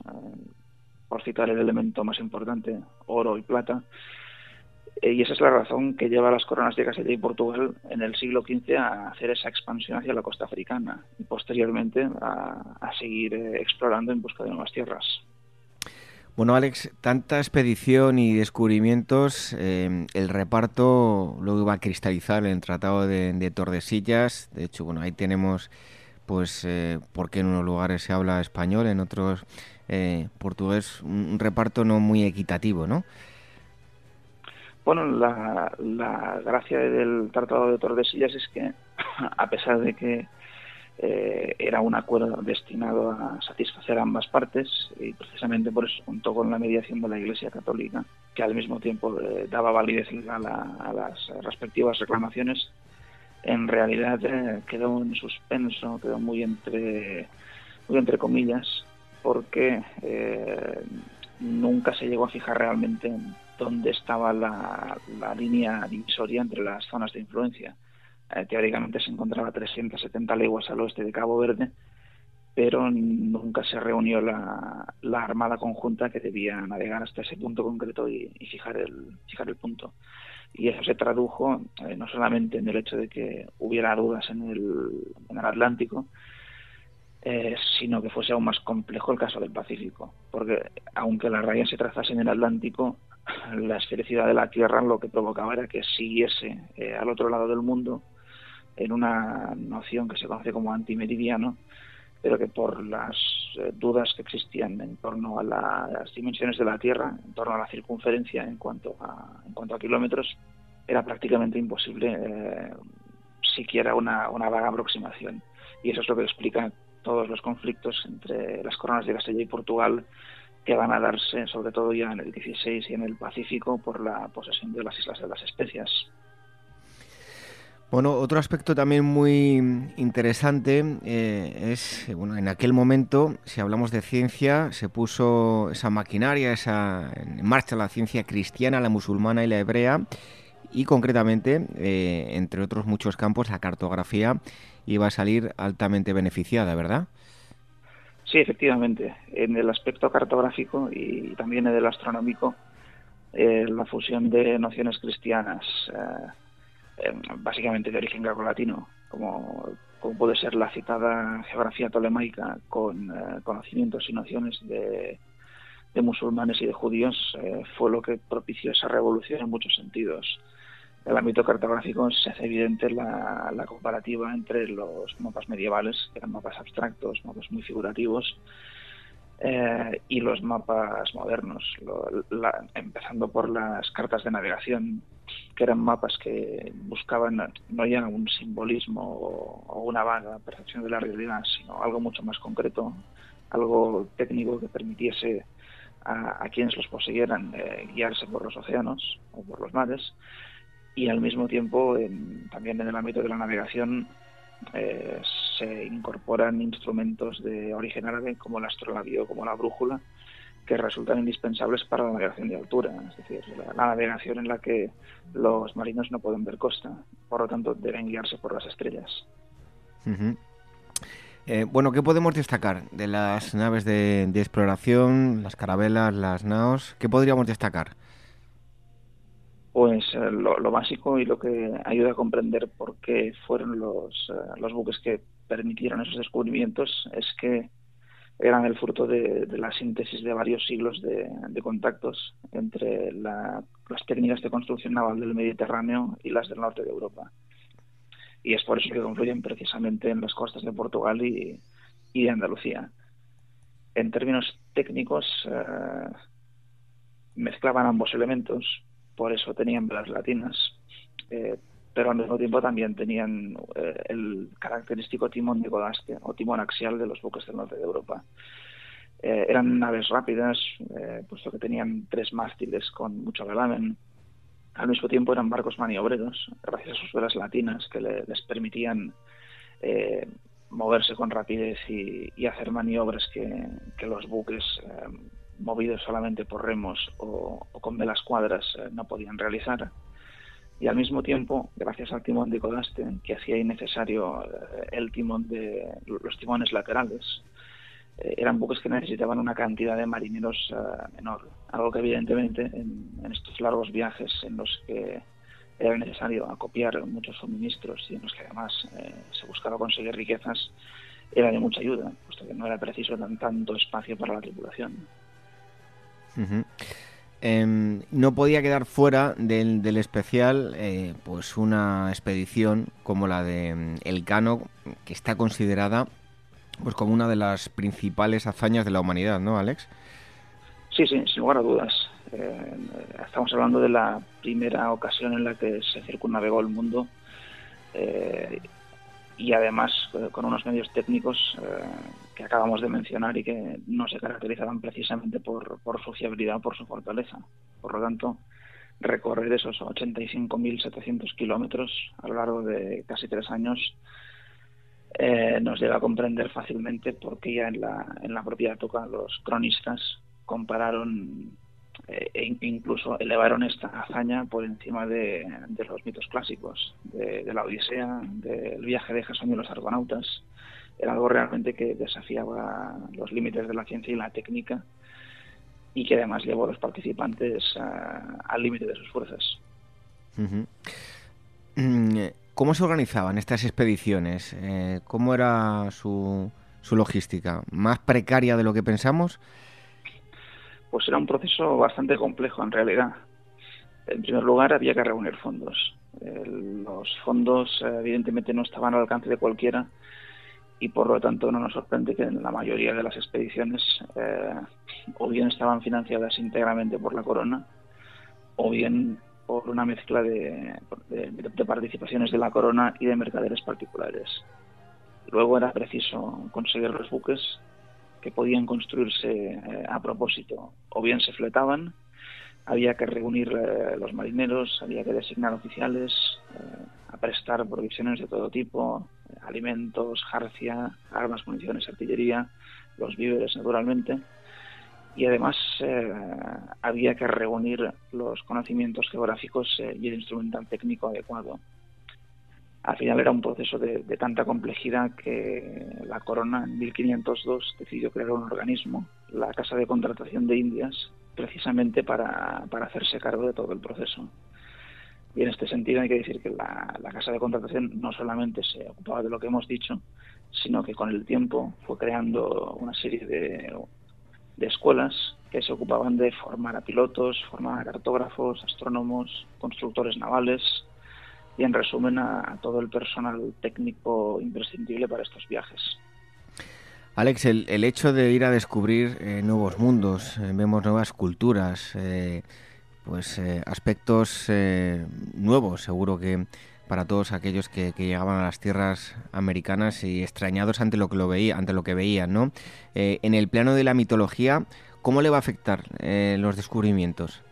por citar el elemento más importante, oro y plata. Eh, y esa es la razón que lleva a las coronas de Castilla y Portugal en el siglo XV a hacer esa expansión hacia la costa africana y posteriormente a, seguir eh, explorando en busca de nuevas tierras. Bueno, Alex, tanta expedición y descubrimientos, eh, el reparto luego iba a cristalizar en el Tratado de, Tordesillas. De hecho, bueno, ahí tenemos, pues, porque en unos lugares se habla español, en otros eh, portugués, un, reparto no muy equitativo, ¿no? Bueno, la, gracia del Tratado de Tordesillas es que, *coughs* a pesar de que eh, era un acuerdo destinado a satisfacer a ambas partes, y precisamente por eso contó con la mediación de la Iglesia Católica, que al mismo tiempo eh, daba validez legal a, las respectivas reclamaciones, en realidad eh, quedó en suspenso, quedó muy entre, muy entre comillas, porque eh, nunca se llegó a fijar realmente en dónde estaba la, línea divisoria entre las zonas de influencia. Eh, teóricamente se encontraba a 370 leguas al oeste de Cabo Verde, pero nunca se reunió la, armada conjunta que debía navegar hasta ese punto concreto y, fijar, el, fijar el punto. Y eso se tradujo eh, no solamente en el hecho de que hubiera dudas en el, en el Atlántico, eh, sino que fuese aún más complejo el caso del Pacífico, porque aunque la raya se trazase en el Atlántico, la esfericidad de la Tierra lo que provocaba era que siguiese eh, al otro lado del mundo en una noción que se conoce como antimeridiano, pero que por las eh, dudas que existían en torno a las dimensiones de la Tierra, en torno a la circunferencia en cuanto a, en cuanto a kilómetros, era prácticamente imposible siquiera una, una vaga aproximación. Y eso es lo que explica todos los conflictos entre las coronas de Castilla y Portugal que van a darse sobre todo ya en el 16 y en el Pacífico por la posesión de las Islas de las Especias. Bueno, otro aspecto también muy interesante eh, es, bueno, en aquel momento, si hablamos de ciencia, se puso esa maquinaria, esa en marcha la ciencia cristiana, la musulmana y la hebrea, y concretamente, eh, entre otros muchos campos, la cartografía iba a salir altamente beneficiada, ¿verdad? Sí, efectivamente. En el aspecto cartográfico y también en el astronómico, eh, la fusión de nociones cristianas, eh, básicamente de origen greco-latino, como, puede ser la citada geografía tolemaica con eh, conocimientos y nociones de, musulmanes y de judíos, eh, fue lo que propició esa revolución en muchos sentidos. En el ámbito cartográfico se hace evidente la, la comparativa entre los mapas medievales, que eran mapas abstractos, mapas muy figurativos, eh, y los mapas modernos, empezando por las cartas de navegación, que eran mapas que buscaban no ya un simbolismo o, una vaga percepción de la realidad, sino algo mucho más concreto, algo técnico que permitiese a, quienes los poseyeran eh, guiarse por los océanos o por los mares. Y al mismo tiempo también en el ámbito de la navegación eh, se incorporan instrumentos de origen árabe como el astrolabio, como la brújula, que resultan indispensables para la navegación de altura, es decir, la, navegación en la que los marinos no pueden ver costa, por lo tanto deben guiarse por las estrellas. Eh, bueno, ¿qué podemos destacar de las naves de exploración, las carabelas, las naos? ¿Qué podríamos destacar? pues eh, lo, básico y lo que ayuda a comprender por qué fueron los, eh, los buques que permitieron esos descubrimientos es que eran el fruto de, la síntesis de varios siglos de, contactos entre las técnicas de construcción naval del Mediterráneo y las del norte de Europa. Y es por eso que confluyen precisamente en las costas de Portugal y, de Andalucía. En términos técnicos, eh, mezclaban ambos elementos, por eso tenían velas latinas. Eh, pero al mismo tiempo también tenían eh, el característico timón de Godaste o timón axial de los buques del norte de Europa. Eh, eran naves rápidas, puesto que tenían tres mástiles con mucho velamen. Al mismo tiempo eran barcos maniobreros, gracias a sus velas latinas que les permitían moverse con rapidez y, hacer maniobras que, los buques movidos solamente por remos o, con velas cuadras eh, no podían realizar. Y al mismo tiempo, gracias al timón de Codaste, que hacía innecesario eh, el timón de los timones laterales, eh, eran buques que necesitaban una cantidad de marineros menor, algo que evidentemente en, estos largos viajes en los que era necesario acopiar muchos suministros y en los que además se buscaba conseguir riquezas, era de mucha ayuda, puesto que no era preciso tan, tanto espacio para la tripulación. Em, no podía quedar fuera del, especial eh, pues una expedición como la de em, El Cano, que está considerada pues como una de las principales hazañas de la humanidad, ¿no, Alex? Sí, sí, sin lugar a dudas. Eh, estamos hablando de la primera ocasión en la que se circunnavegó el mundo eh, y además eh, con unos medios técnicos eh, que acabamos de mencionar y que no se caracterizaban precisamente por, por su fiabilidad, por su fortaleza. Por lo tanto, recorrer esos 85.700 kilómetros a lo largo de casi tres años eh, nos lleva a comprender fácilmente porque ya en la, en la propia época los cronistas compararon e incluso elevaron esta hazaña por encima de, los mitos clásicos, de, la Odisea, del viaje de Jasón y los argonautas. Era algo realmente que desafiaba los límites de la ciencia y la técnica y que además llevó a los participantes al límite de sus fuerzas. Mm, ¿Cómo se organizaban estas expediciones? Eh, ¿Cómo era su, su logística? ¿Más precaria de lo que pensamos? pues era un proceso bastante complejo en realidad. En primer lugar, había que reunir fondos. los fondos, eh, evidentemente, no estaban al alcance de cualquiera y, por lo tanto, no nos sorprende que en la mayoría de las expediciones eh, o bien estaban financiadas íntegramente por la corona o bien por una mezcla de, participaciones de la corona y de mercaderes particulares. Luego era preciso conseguir los buques que podían construirse eh, a propósito. O bien se fletaban, había que reunir eh, los marineros, había que designar oficiales, eh, a prestar provisiones de todo tipo, alimentos, jarcia, armas, municiones, artillería, los víveres naturalmente. Y además había que reunir los conocimientos geográficos y el instrumental técnico adecuado al final era un proceso de, tanta complejidad que la corona en 1502 decidió crear un organismo, la Casa de Contratación de Indias, precisamente para, hacerse cargo de todo el proceso. Y en este sentido hay que decir que la, casa de contratación no solamente se ocupaba de lo que hemos dicho, sino que con el tiempo fue creando una serie de, de escuelas que se ocupaban de formar a pilotos, formar a cartógrafos, astrónomos, constructores navales y en resumen a, todo el personal técnico imprescindible para estos viajes. Alex, el, hecho de ir a descubrir eh, nuevos mundos, eh, vemos nuevas culturas, eh, pues aspectos nuevos, seguro que para todos aquellos que, llegaban a las tierras americanas y extrañados ante lo que lo veía, ante lo que veían, ¿no? en el plano de la mitología, ¿cómo le va a afectar los descubrimientos?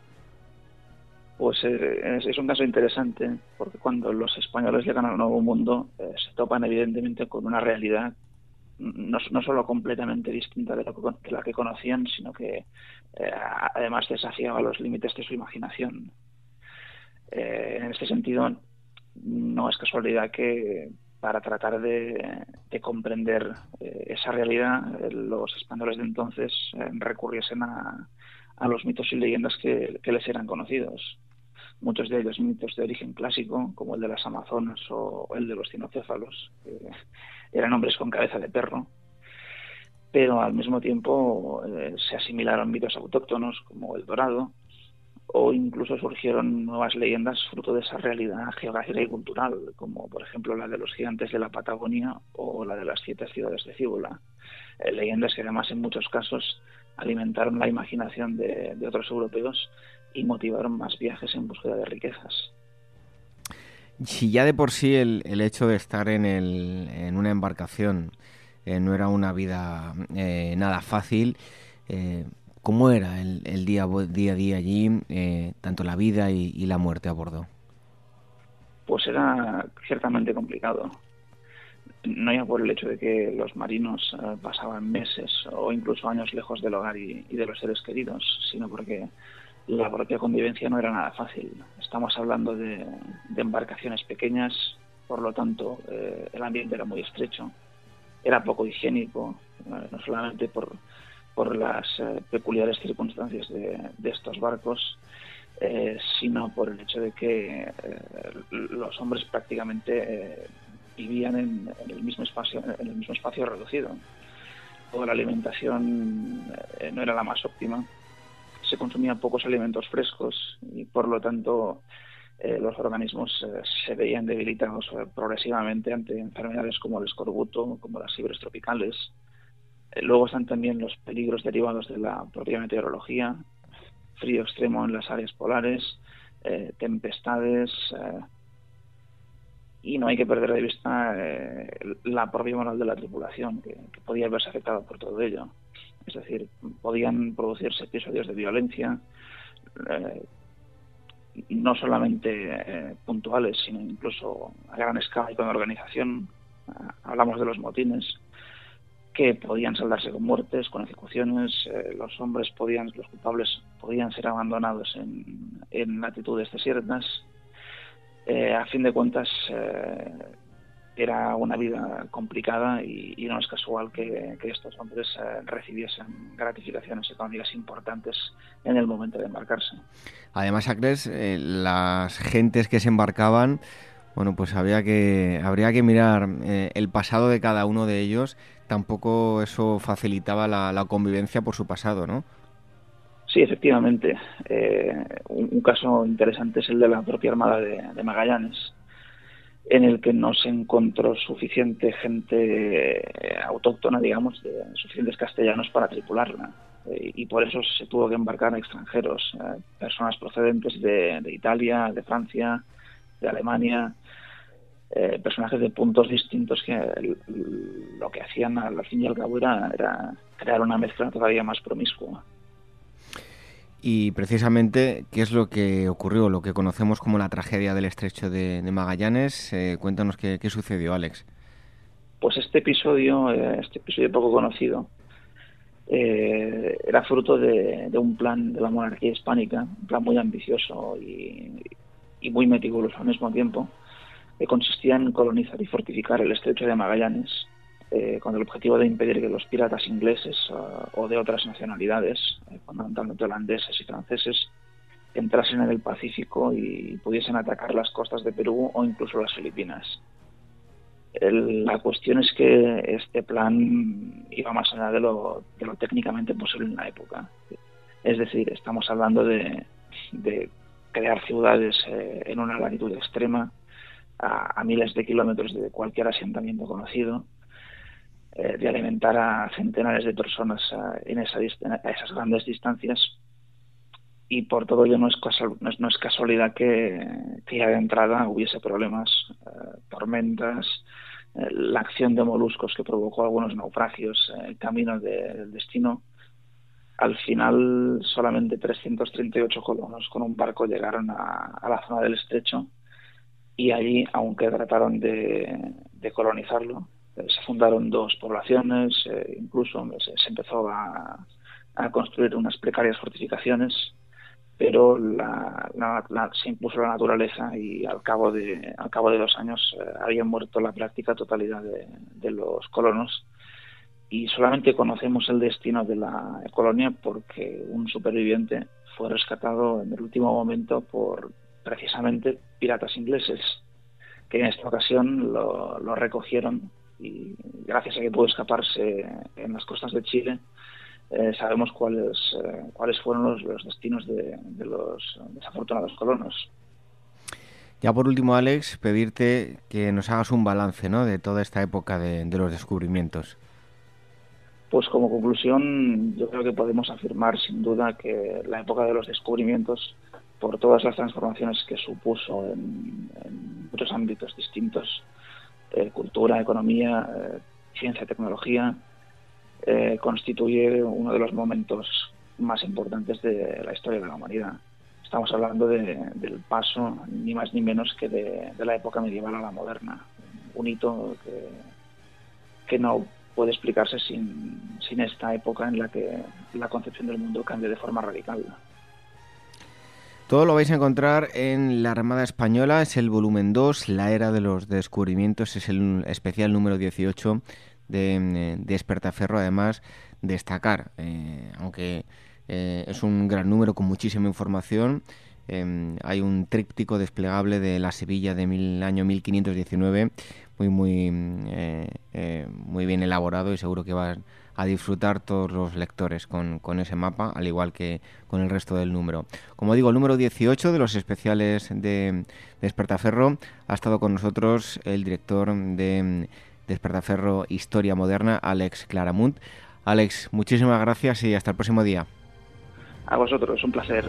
Pues es, un caso interesante, porque cuando los españoles llegan al Nuevo Mundo, se topan evidentemente con una realidad no, no solo completamente distinta de, la que conocían, sino que eh, además desafiaba los límites de su imaginación. Eh, en este sentido, no es casualidad que para tratar de, comprender eh, esa realidad, los españoles de entonces recurriesen a, los mitos y leyendas que, les eran conocidos muchos de ellos mitos de origen clásico, como el de las Amazonas o el de los cinocéfalos, *laughs* eran hombres con cabeza de perro, pero al mismo tiempo eh, se asimilaron mitos autóctonos como el dorado, o incluso surgieron nuevas leyendas fruto de esa realidad geográfica y cultural, como por ejemplo la de los gigantes de la Patagonia o la de las siete ciudades de Cíbola. Eh, leyendas que además en muchos casos alimentaron la imaginación de otros europeos y motivaron más viajes en búsqueda de riquezas si ya de por sí el, el hecho de estar en, el, en una embarcación eh, no era una vida eh, nada fácil, eh, ¿cómo era el, el, día, día a día allí, tanto la vida y, la muerte a bordo? Pues era ciertamente complicado. No ya por el hecho de que los marinos pasaban meses o incluso años lejos del hogar y, y de los seres queridos, sino porque la propia convivencia no era nada fácil. Estamos hablando de, embarcaciones pequeñas, por lo tanto eh, el ambiente era muy estrecho, era poco higiénico, eh, no solamente por, por las eh, peculiares circunstancias de, estos barcos, sino por el hecho de que los hombres prácticamente vivían en, el mismo espacio, en el mismo espacio reducido. Toda la alimentación no era la más óptima se consumían pocos alimentos frescos y por lo tanto eh, los organismos eh, se veían debilitados eh, progresivamente ante enfermedades como el escorbuto, como las fibras tropicales. luego están también los peligros derivados de la propia meteorología, frío extremo en las áreas polares, tempestades, y no hay que perder de vista la propia moral de la tripulación, que, que podía verse afectada por todo ello. Es decir, podían producirse episodios de violencia, eh, no solamente eh, puntuales, sino incluso a gran escala y con organización. Ah, hablamos de los motines que podían saldarse con muertes, con ejecuciones. Eh, los hombres podían, los culpables podían ser abandonados en, en latitudes desiertas. a fin de cuentas, era una vida complicada y, no es casual que, estos hombres eh, recibiesen gratificaciones económicas importantes en el momento de embarcarse. Además, Acres, eh, las gentes que se embarcaban, bueno, pues había que, habría que mirar eh, el pasado de cada uno de ellos. Tampoco eso facilitaba la, convivencia por su pasado, ¿no? Sí, efectivamente. Un, caso interesante es el de la propia Armada de Magallanes en el que no se encontró suficiente gente eh, autóctona, digamos, de suficientes castellanos para tripularla. Eh, y por eso se tuvo que embarcar extranjeros, eh, personas procedentes de, Italia, de Francia, de Alemania, personajes de puntos distintos que lo que hacían al fin y al cabo era crear una mezcla todavía más promiscua. Y precisamente, ¿qué es lo que ocurrió, lo que conocemos como la tragedia del estrecho de, Magallanes? Eh, cuéntanos qué, sucedió, Alex. Pues este episodio, eh, este episodio poco conocido, eh, era fruto de, un plan de la monarquía hispánica, un plan muy ambicioso y, y muy meticuloso al mismo tiempo, que consistía en colonizar y fortificar el estrecho de Magallanes eh, con el objetivo de impedir que los piratas ingleses o de otras nacionalidades, eh, fundamentalmente holandeses y franceses, entrasen en el Pacífico y pudiesen atacar las costas de Perú o incluso las Filipinas. la cuestión es que este plan iba más allá de lo, técnicamente posible en la época. Es decir, estamos hablando de, crear ciudades eh, en una latitud extrema, a, miles de kilómetros de cualquier asentamiento conocido, eh, de alimentar a centenares de personas en esa, a esas grandes distancias y por todo ello no es, casualidad que, ya de entrada hubiese problemas, eh, tormentas, eh, la acción de moluscos que provocó algunos naufragios, el eh, camino del destino. Al final solamente 338 colonos con un barco llegaron a, la zona del estrecho y allí, aunque trataron de, colonizarlo, se fundaron dos poblaciones, incluso se, empezó a, construir unas precarias fortificaciones pero la, se impuso la naturaleza y al cabo de, al cabo de dos años eh, habían muerto la práctica totalidad de, los colonos. Y solamente conocemos el destino de la colonia porque un superviviente fue rescatado en el último momento por precisamente piratas ingleses que en esta ocasión lo recogieron y gracias a que pudo escaparse en las costas de Chile eh, sabemos cuáles, eh, cuáles fueron los, destinos de, los desafortunados colonos. Ya por último, Alex, pedirte que nos hagas un balance ¿no? de toda esta época de, los descubrimientos. Pues como conclusión, yo creo que podemos afirmar sin duda que la época de los descubrimientos, por todas las transformaciones que supuso en, muchos ámbitos distintos, eh, cultura, economía, ciencia, tecnología, eh, constituye uno de los momentos más importantes de la historia de la humanidad. Estamos hablando del paso, ni más ni menos que de, la época medieval a la moderna. Un hito que, no puede explicarse sin esta época en la que la concepción del mundo cambia de forma radical. Todo lo vais a encontrar en la Armada Española, es el volumen 2, la era de los descubrimientos, es el especial número 18 de, eh, de Espertaferro. Además, destacar, eh, aunque eh, es un gran número con muchísima información, hay un tríptico desplegable de la Sevilla del año 1519, muy, muy, muy bien elaborado y seguro que van a disfrutar todos los lectores con, con, ese mapa, al igual que con el resto del número. Como digo, el número 18 de los especiales de, de Espertaferro ha estado con nosotros el director de Despertaferro Historia Moderna, Alex Claramunt. Alex, muchísimas gracias y hasta el próximo día. A vosotros, un placer.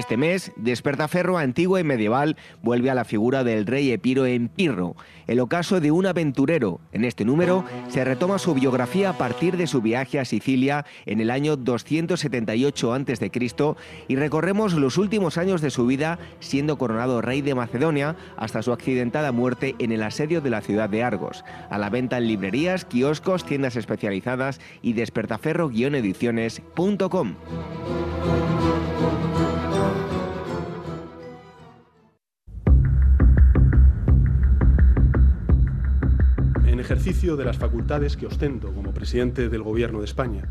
Este mes, Despertaferro antiguo y medieval vuelve a la figura del rey Epiro en Pirro, el ocaso de un aventurero. En este número se retoma su biografía a partir de su viaje a Sicilia en el año 278 a.C. y recorremos los últimos años de su vida siendo coronado rey de Macedonia hasta su accidentada muerte en el asedio de la ciudad de Argos. A la venta en librerías, kioscos, tiendas especializadas y despertaferro-ediciones.com. ejercicio de las facultades que ostento como presidente del Gobierno de España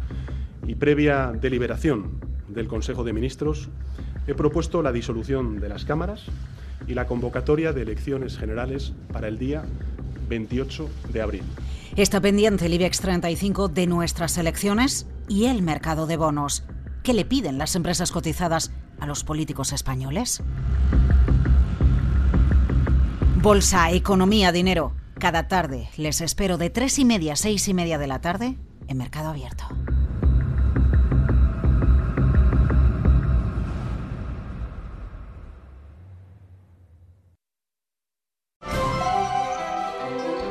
y previa deliberación del Consejo de Ministros, he propuesto la disolución de las cámaras y la convocatoria de elecciones generales para el día 28 de abril. Está pendiente el IBEX 35 de nuestras elecciones y el mercado de bonos. ¿Qué le piden las empresas cotizadas a los políticos españoles? Bolsa, economía, dinero. Cada tarde les espero de tres y media a seis y media de la tarde en Mercado Abierto.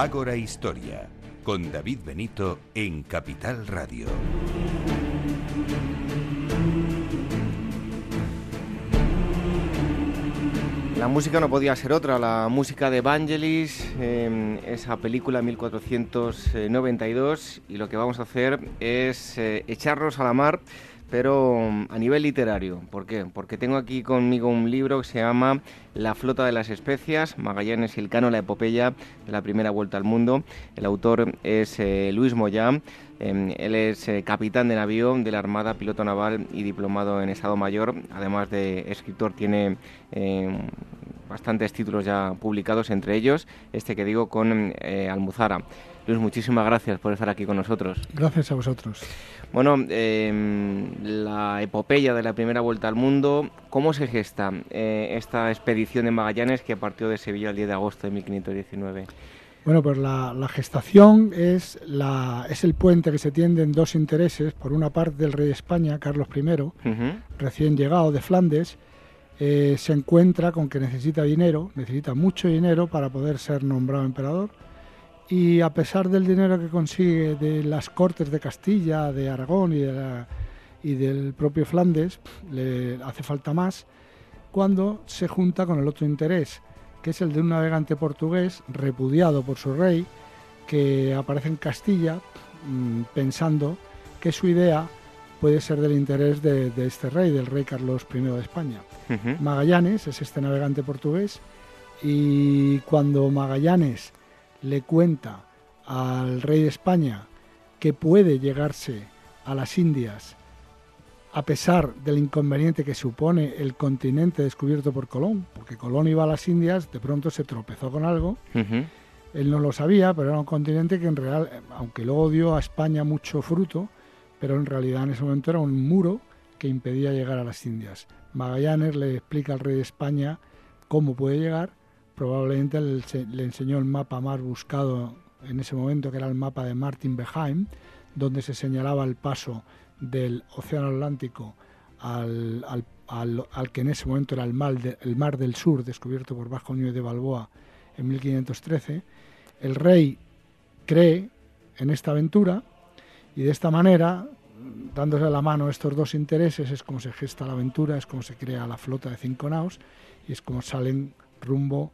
Ágora Historia, con David Benito en Capital Radio. La música no podía ser otra, la música de Evangelis, esa película 1492, y lo que vamos a hacer es eh, echarnos a la mar pero mm, a nivel literario. ¿Por qué? Porque tengo aquí conmigo un libro que se llama La flota de las especias, Magallanes y el Cano, la epopeya de la primera vuelta al mundo. El autor es eh, Luis Moyá. Em, él es eh, capitán de navío de la Armada, piloto naval y diplomado en Estado Mayor. Además de escritor, tiene em, bastantes títulos ya publicados, entre ellos este que digo con eh, Almuzara. Luis, muchísimas gracias por estar aquí con nosotros. Gracias a vosotros. Bueno, em, la epopeya de la primera vuelta al mundo, ¿cómo se gesta eh, esta expedición de Magallanes que partió de Sevilla el 10 de agosto de 1519? Bueno, pues la, gestación es, la, es el puente que se tiende en dos intereses. Por una parte, del rey de España, Carlos I, recién llegado de Flandes, eh, se encuentra con que necesita dinero, necesita mucho dinero para poder ser nombrado emperador y a pesar del dinero que consigue de las Cortes de Castilla, de Aragón y, y del propio Flandes, le hace falta más cuando se junta con el otro interés, que es el de un navegante portugués repudiado por su rey, que aparece en Castilla mm, pensando que su idea puede ser del interés de, este rey, del rey Carlos I de España. Magallanes es este navegante portugués y cuando Magallanes le cuenta al rey de España que puede llegarse a las Indias a pesar del inconveniente que supone el continente descubierto por Colón, porque Colón iba a las Indias, de pronto se tropezó con algo, él no lo sabía, pero era un continente que en real, aunque luego dio a España mucho fruto, pero en realidad en ese momento era un muro que impedía llegar a las Indias. Magallanes le explica al rey de España cómo puede llegar probablemente le, enseñó el mapa más buscado en ese momento, que era el mapa de Martin Beheim, donde se señalaba el paso del Océano Atlántico al, que en ese momento era el mar, el mar del Sur, descubierto por Vasco Núñez de Balboa en 1513. El rey cree en esta aventura y de esta manera, dándose la mano estos dos intereses, es como se gesta la aventura, es como se crea la flota de cinco naos y es como salen rumbo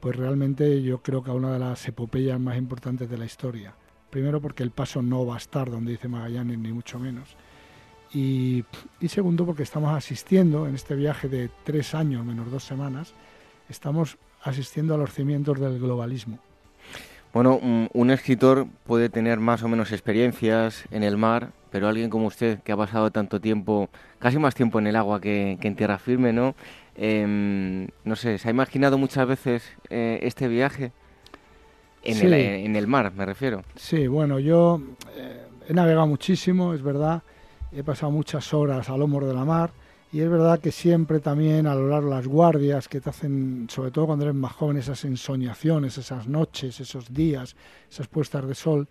pues realmente yo creo que a una de las epopeyas más importantes de la historia. Primero porque el paso no va a estar donde dice Magallanes, ni mucho menos. Y, segundo porque estamos asistiendo en este viaje de tres años menos dos semanas, estamos asistiendo a los cimientos del globalismo. Bueno, un, escritor puede tener más o menos experiencias en el mar, pero alguien como usted, que ha pasado tanto tiempo, casi más tiempo en el agua que, que en tierra firme, ¿no? Em, no sé, ¿se ha imaginado muchas veces eh, este viaje? En, el, en, el, mar, me refiero. Sí, bueno, yo eh, he navegado muchísimo, es verdad. He pasado muchas horas al hombro de la mar. Y es verdad que siempre también a lo largo de las guardias que te hacen, sobre todo cuando eres más joven, esas ensoñaciones, esas noches, esos días, esas puestas de sol,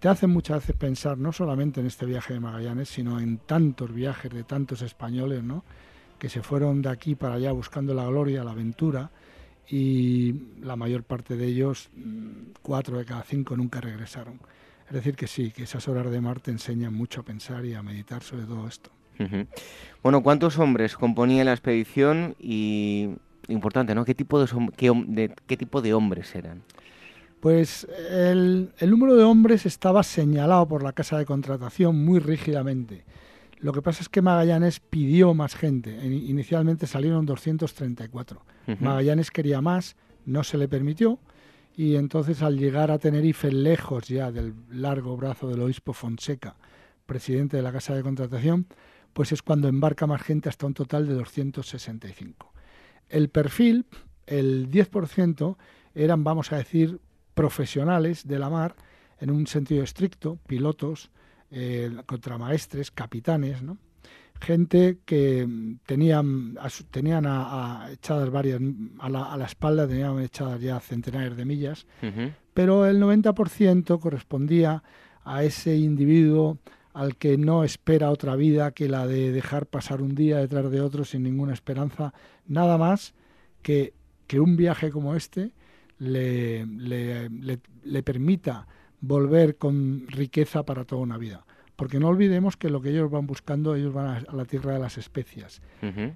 te hacen muchas veces pensar no solamente en este viaje de Magallanes, sino en tantos viajes de tantos españoles, ¿no? Que se fueron de aquí para allá buscando la gloria, la aventura, y la mayor parte de ellos, mm, cuatro de cada cinco, nunca regresaron. Es decir, que sí, que esas horas de mar te enseñan mucho a pensar y a meditar sobre todo esto. Bueno, ¿cuántos hombres componían la expedición? Y importante, ¿no? ¿Qué tipo de, qué, tipo de hombres eran? Pues el, el número de hombres estaba señalado por la casa de contratación muy rígidamente. Lo que pasa es que Magallanes pidió más gente. Inicialmente salieron 234. Magallanes quería más, no se le permitió. Y entonces al llegar a Tenerife, lejos ya del largo brazo del obispo Fonseca, presidente de la Casa de Contratación, pues es cuando embarca más gente hasta un total de 265. El perfil el 10% eran, vamos a decir, profesionales de la mar en un sentido estricto, pilotos, eh, contramaestres, capitanes, ¿no? gente que tenían, tenían a, echadas varias, a la, a la, espalda tenían echadas ya centenares de millas, pero el 90% correspondía a ese individuo al que no espera otra vida que la de dejar pasar un día detrás de otro sin ninguna esperanza, nada más que, que un viaje como este le, le, le permita volver con riqueza para toda una vida. Porque no olvidemos que lo que ellos van buscando, ellos van a, la tierra de las especias.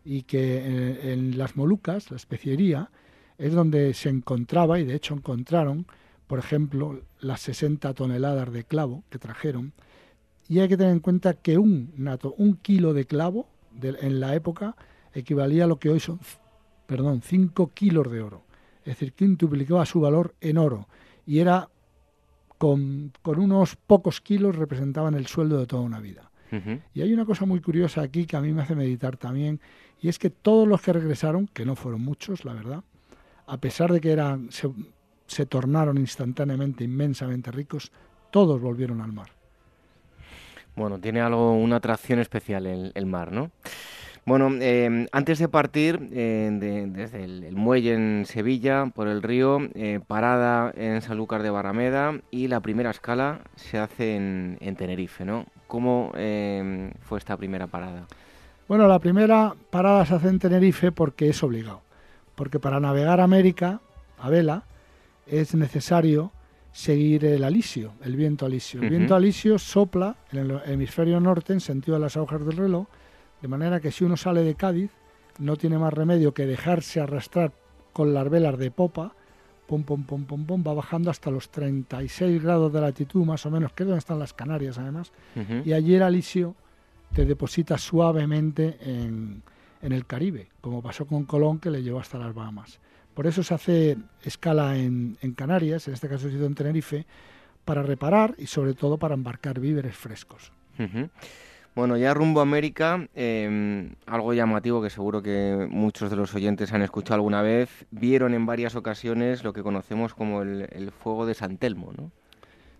Y que en, las Molucas, la especiería, es donde se encontraba, y de hecho encontraron, por ejemplo, las 60 toneladas de clavo que trajeron, y hay que tener en cuenta que un, nato, un kilo de clavo en la época equivalía a lo que hoy son, perdón, 5 kilos de oro. Es decir, quintuplicaba su valor en oro. Y era con, unos pocos kilos representaban el sueldo de toda una vida. Y hay una cosa muy curiosa aquí que a mí me hace meditar también, y es que todos los que regresaron, que no fueron muchos, la verdad, a pesar de que eran, se, tornaron instantáneamente inmensamente ricos, todos volvieron al mar. Bueno, tiene algo, una atracción especial el, el mar, ¿no? Bueno, em, antes de partir eh, desde el, muelle en Sevilla, por el río, eh, parada en Sanlúcar de Barrameda y la primera escala se hace en, Tenerife, ¿no? ¿Cómo em, fue esta primera parada? Bueno, la primera parada se hace en Tenerife porque es obligado, porque para navegar América a vela es necesario seguir el alisio, el viento alisio. El viento alisio sopla en el hemisferio norte en sentido de las agujas del reloj de manera que si uno sale de Cádiz, no tiene más remedio que dejarse arrastrar con las velas de popa, pum, pum, pum, pum, pum, va bajando hasta los 36 grados de latitud, más o menos, que es donde están las Canarias, además. Y allí el alisio te deposita suavemente en, el Caribe, como pasó con Colón, que le llevó hasta las Bahamas. Por eso se hace escala en, Canarias, en este caso ha sido en Tenerife, para reparar y sobre todo para embarcar víveres frescos. Bueno, ya rumbo a América, em, algo llamativo que seguro que muchos de los oyentes han escuchado alguna vez, vieron en varias ocasiones lo que conocemos como el, fuego de San Telmo, ¿no?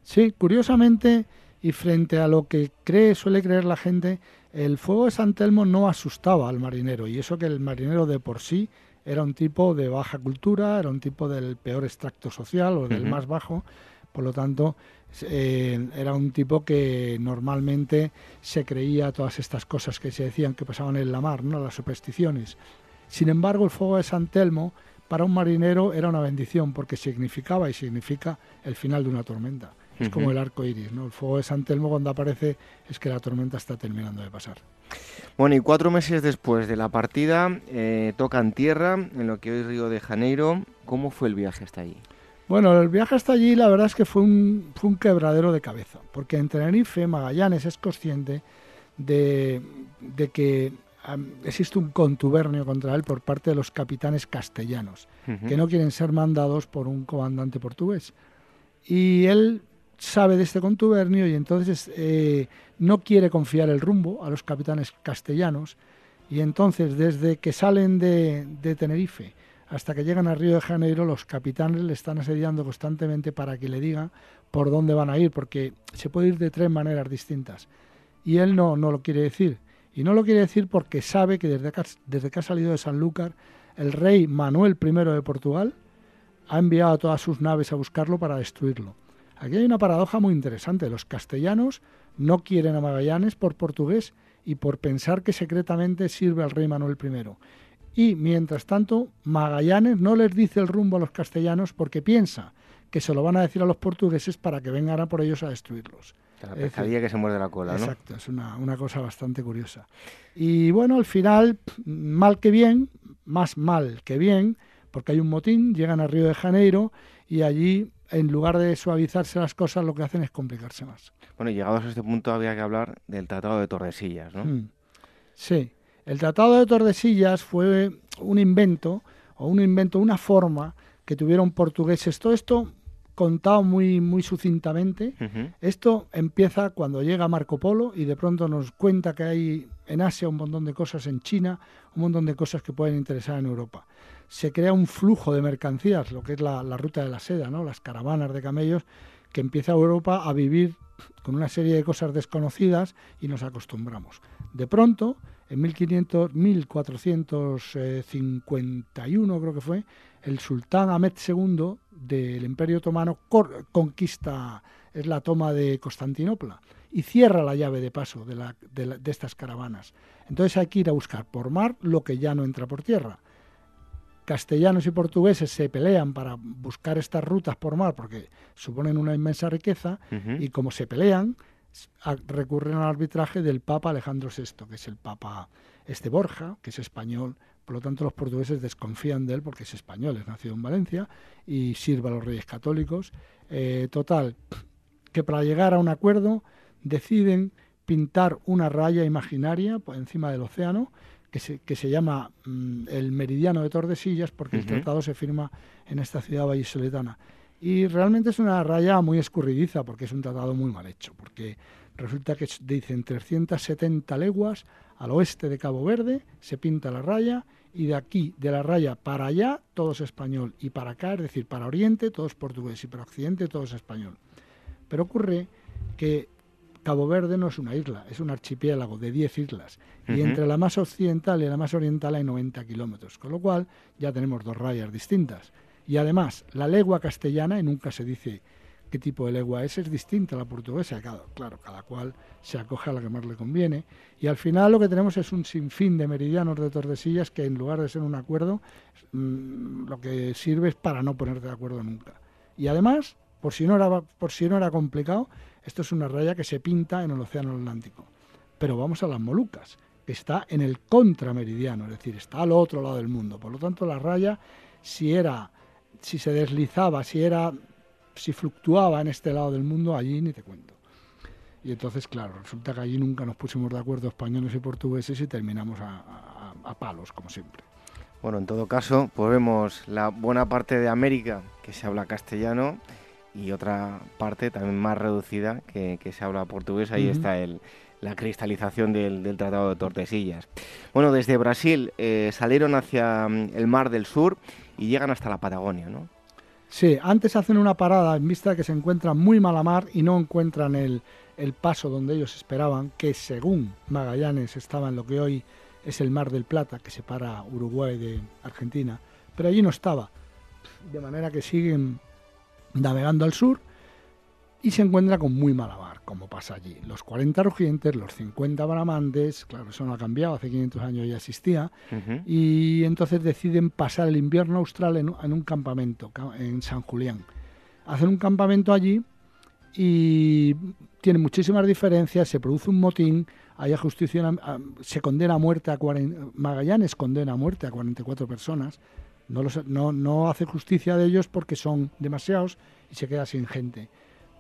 Sí, curiosamente, y frente a lo que cree, suele creer la gente, el fuego de San Telmo no asustaba al marinero, y eso que el marinero de por sí era un tipo de baja cultura, era un tipo del peor extracto social o del más bajo, por lo tanto, eh, era un tipo que normalmente se creía todas estas cosas que se decían que pasaban en la mar, ¿no? las supersticiones. Sin embargo, el fuego de San Telmo para un marinero era una bendición porque significaba y significa el final de una tormenta. Es como el arco iris, ¿no? El fuego de San Telmo cuando aparece es que la tormenta está terminando de pasar. Bueno, y cuatro meses después de la partida, eh, tocan tierra en lo que hoy es Río de Janeiro. ¿Cómo fue el viaje hasta allí? Bueno, el viaje hasta allí la verdad es que fue un, fue un quebradero de cabeza, porque en Tenerife Magallanes es consciente de, que existe un contubernio contra él por parte de los capitanes castellanos, que no quieren ser mandados por un comandante portugués. Y él sabe de este contubernio y entonces eh, no quiere confiar el rumbo a los capitanes castellanos. Y entonces, desde que salen de, de Tenerife hasta que llegan a Río de Janeiro, los capitanes le están asediando constantemente para que le diga por dónde van a ir, porque se puede ir de tres maneras distintas. Y él no, no lo quiere decir. Y no lo quiere decir porque sabe que desde que, desde que ha salido de Sanlúcar, el rey Manuel I de Portugal ha enviado a todas sus naves a buscarlo para destruirlo. Aquí hay una paradoja muy interesante. Los castellanos no quieren a Magallanes por portugués y por pensar que secretamente sirve al rey Manuel I. Y mientras tanto, Magallanes no les dice el rumbo a los castellanos porque piensa que se lo van a decir a los portugueses para que vengan a por ellos a destruirlos. La pescadilla que se muerde la cola, ¿no? Exacto, es una, una, cosa bastante curiosa. Y bueno, al final, mal que bien, más mal que bien, porque hay un motín, llegan a Río de Janeiro y allí, en lugar de suavizarse las cosas, lo que hacen es complicarse más. Bueno, y llegados a este punto había que hablar del Tratado de Tordesillas, ¿no? Mm. Sí, el Tratado de Tordesillas fue un invento, o un invento, una forma que tuvieron portugueses. Todo esto contado muy, muy sucintamente. Esto empieza cuando llega Marco Polo y de pronto nos cuenta que hay en Asia un montón de cosas, en China un montón de cosas que pueden interesar en Europa. Se crea un flujo de mercancías, lo que es la, la ruta de la seda, ¿no? las caravanas de camellos, que empieza Europa a vivir con una serie de cosas desconocidas y nos acostumbramos. De pronto, en 1500, 1451 creo que fue, el sultán Ahmed II del Imperio Otomano conquista, es la toma de Constantinopla y cierra la llave de paso de, de estas caravanas. Entonces hay que ir a buscar por mar lo que ya no entra por tierra castellanos y portugueses se pelean para buscar estas rutas por mar porque suponen una inmensa riqueza y como se pelean recurren al arbitraje del Papa Alejandro VI, que es el Papa este Borja, que es español, por lo tanto los portugueses desconfían de él porque es español, es nacido en Valencia y sirve a los reyes católicos. Eh, total, que para llegar a un acuerdo deciden pintar una raya imaginaria por encima del océano que se, que se llama mm, el Meridiano de Tordesillas, porque el tratado se firma en esta ciudad vallisoletana. Y realmente es una raya muy escurridiza, porque es un tratado muy mal hecho, porque resulta que dicen 370 leguas al oeste de Cabo Verde, se pinta la raya, y de aquí, de la raya para allá, todo es español, y para acá, es decir, para oriente, todo es portugués, y para occidente, todo es español. Pero ocurre que Cabo Verde no es una isla, es un archipiélago de 10 islas. Y entre la más occidental y la más oriental hay 90 kilómetros, con lo cual ya tenemos dos rayas distintas. Y además, la legua castellana, y nunca se dice qué tipo de legua es, es distinta a la portuguesa. claro, cada cual se acoge a la que más le conviene. Y al final lo que tenemos es un sinfín de meridianos de Tordesillas que en lugar de ser un acuerdo, mm, lo que sirve es para no ponerte de acuerdo nunca. Y además, por si no era, por si no era complicado, esto es una raya que se pinta en el Océano Atlántico. Pero vamos a las Molucas, que está en el contrameridiano, es decir, está al otro lado del mundo. Por lo tanto, la raya, si era, si se deslizaba, si era, si fluctuaba en este lado del mundo, allí ni te cuento. Y entonces, claro, resulta que allí nunca nos pusimos de acuerdo españoles y portugueses y terminamos a, a palos, como siempre. Bueno, en todo caso, pues vemos la buena parte de América que se habla castellano y otra parte también más reducida que, se habla portugués. Ahí está el, la cristalización del, Tratado de Tordesillas. Bueno, desde Brasil eh, salieron hacia mm, el Mar del Sur y llegan hasta la Patagonia, ¿no? Sí, antes hacen una parada en vista que se encuentran muy mala mar y no encuentran el, el paso donde ellos esperaban, que según Magallanes estaba en lo que hoy es el Mar del Plata, que separa Uruguay de Argentina, pero allí no estaba. De manera que siguen navegando al sur y se encuentra con muy mala mar, como pasa allí. Los 40 rugientes, los 50 bramantes, claro, eso no ha cambiado, hace 500 años ya existía, y entonces deciden pasar el invierno austral en, un campamento, en San Julián. Hacen un campamento allí y tiene muchísimas diferencias, se produce un motín, hay justicia, se condena a muerte a 40, Magallanes condena a muerte a 44 personas, no, no, hace justicia de ellos porque son demasiados y se queda sin gente.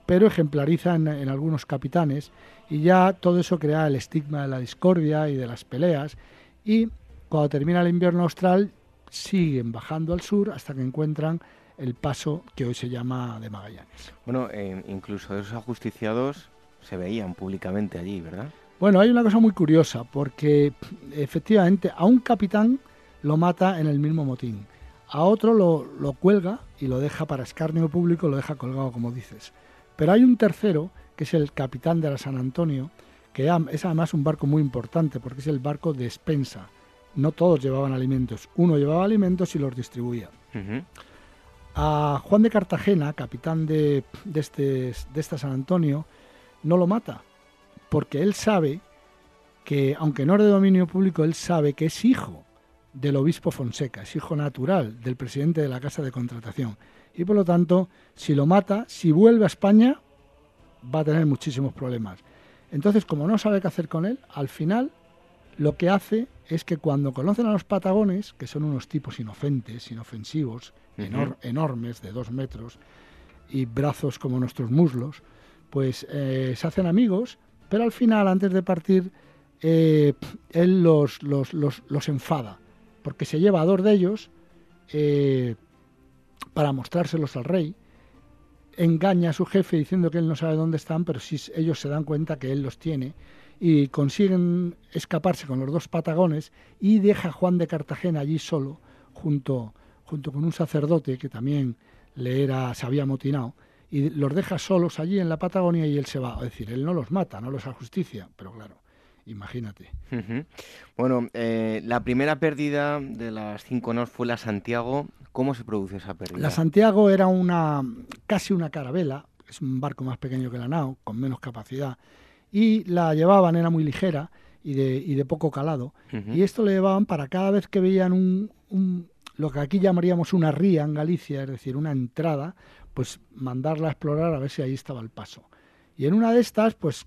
Pero ejemplariza en, algunos capitanes y ya todo eso crea el estigma de la discordia y de las peleas. Y cuando termina el invierno austral, siguen bajando al sur hasta que encuentran el paso que hoy se llama de Magallanes. Bueno, eh, incluso esos ajusticiados se veían públicamente allí, ¿verdad? Bueno, hay una cosa muy curiosa, porque efectivamente a un capitán lo mata en el mismo motín a otro lo, cuelga y lo deja para escarnio público, lo deja colgado, como dices. Pero hay un tercero, que es el capitán de la San Antonio, que es además un barco muy importante porque es el barco de despensa. No todos llevaban alimentos, uno llevaba alimentos y los distribuía. A Juan de Cartagena, capitán de, de, este, de esta San Antonio, no lo mata, porque él sabe que, aunque no es de dominio público, él sabe que es hijo del obispo Fonseca, es hijo natural del presidente de la Casa de Contratación. Y por lo tanto, si lo mata, si vuelve a España, va a tener muchísimos problemas. Entonces, como no sabe qué hacer con él, al final lo que hace es que cuando conocen a los patagones, que son unos tipos inocentes, inofensivos, enormes, de dos metros, y brazos como nuestros muslos, pues eh, se hacen amigos, pero al final, antes de partir, eh, él los, los, los enfada porque se lleva a dos de ellos eh, para mostrárselos al rey engaña a su jefe diciendo que él no sabe dónde están, pero sí ellos se dan cuenta que él los tiene y consiguen escaparse con los dos patagones y deja a Juan de Cartagena allí solo junto, junto con un sacerdote que también le era, se había amotinado y los deja solos allí en la Patagonia y él se va. Es decir, él no los mata, no los justicia, pero claro, imagínate. Bueno, eh, la primera pérdida de las cinco nos fue la Santiago. ¿Cómo se produce esa pérdida? La Santiago era una casi una carabela, es un barco más pequeño que la nao, con menos capacidad, y la llevaban, era muy ligera y de, y de poco calado, y esto le llevaban para cada vez que veían un, lo que aquí llamaríamos una ría en Galicia, es decir, una entrada, pues mandarla a explorar a ver si ahí estaba el paso. Y en una de estas, pues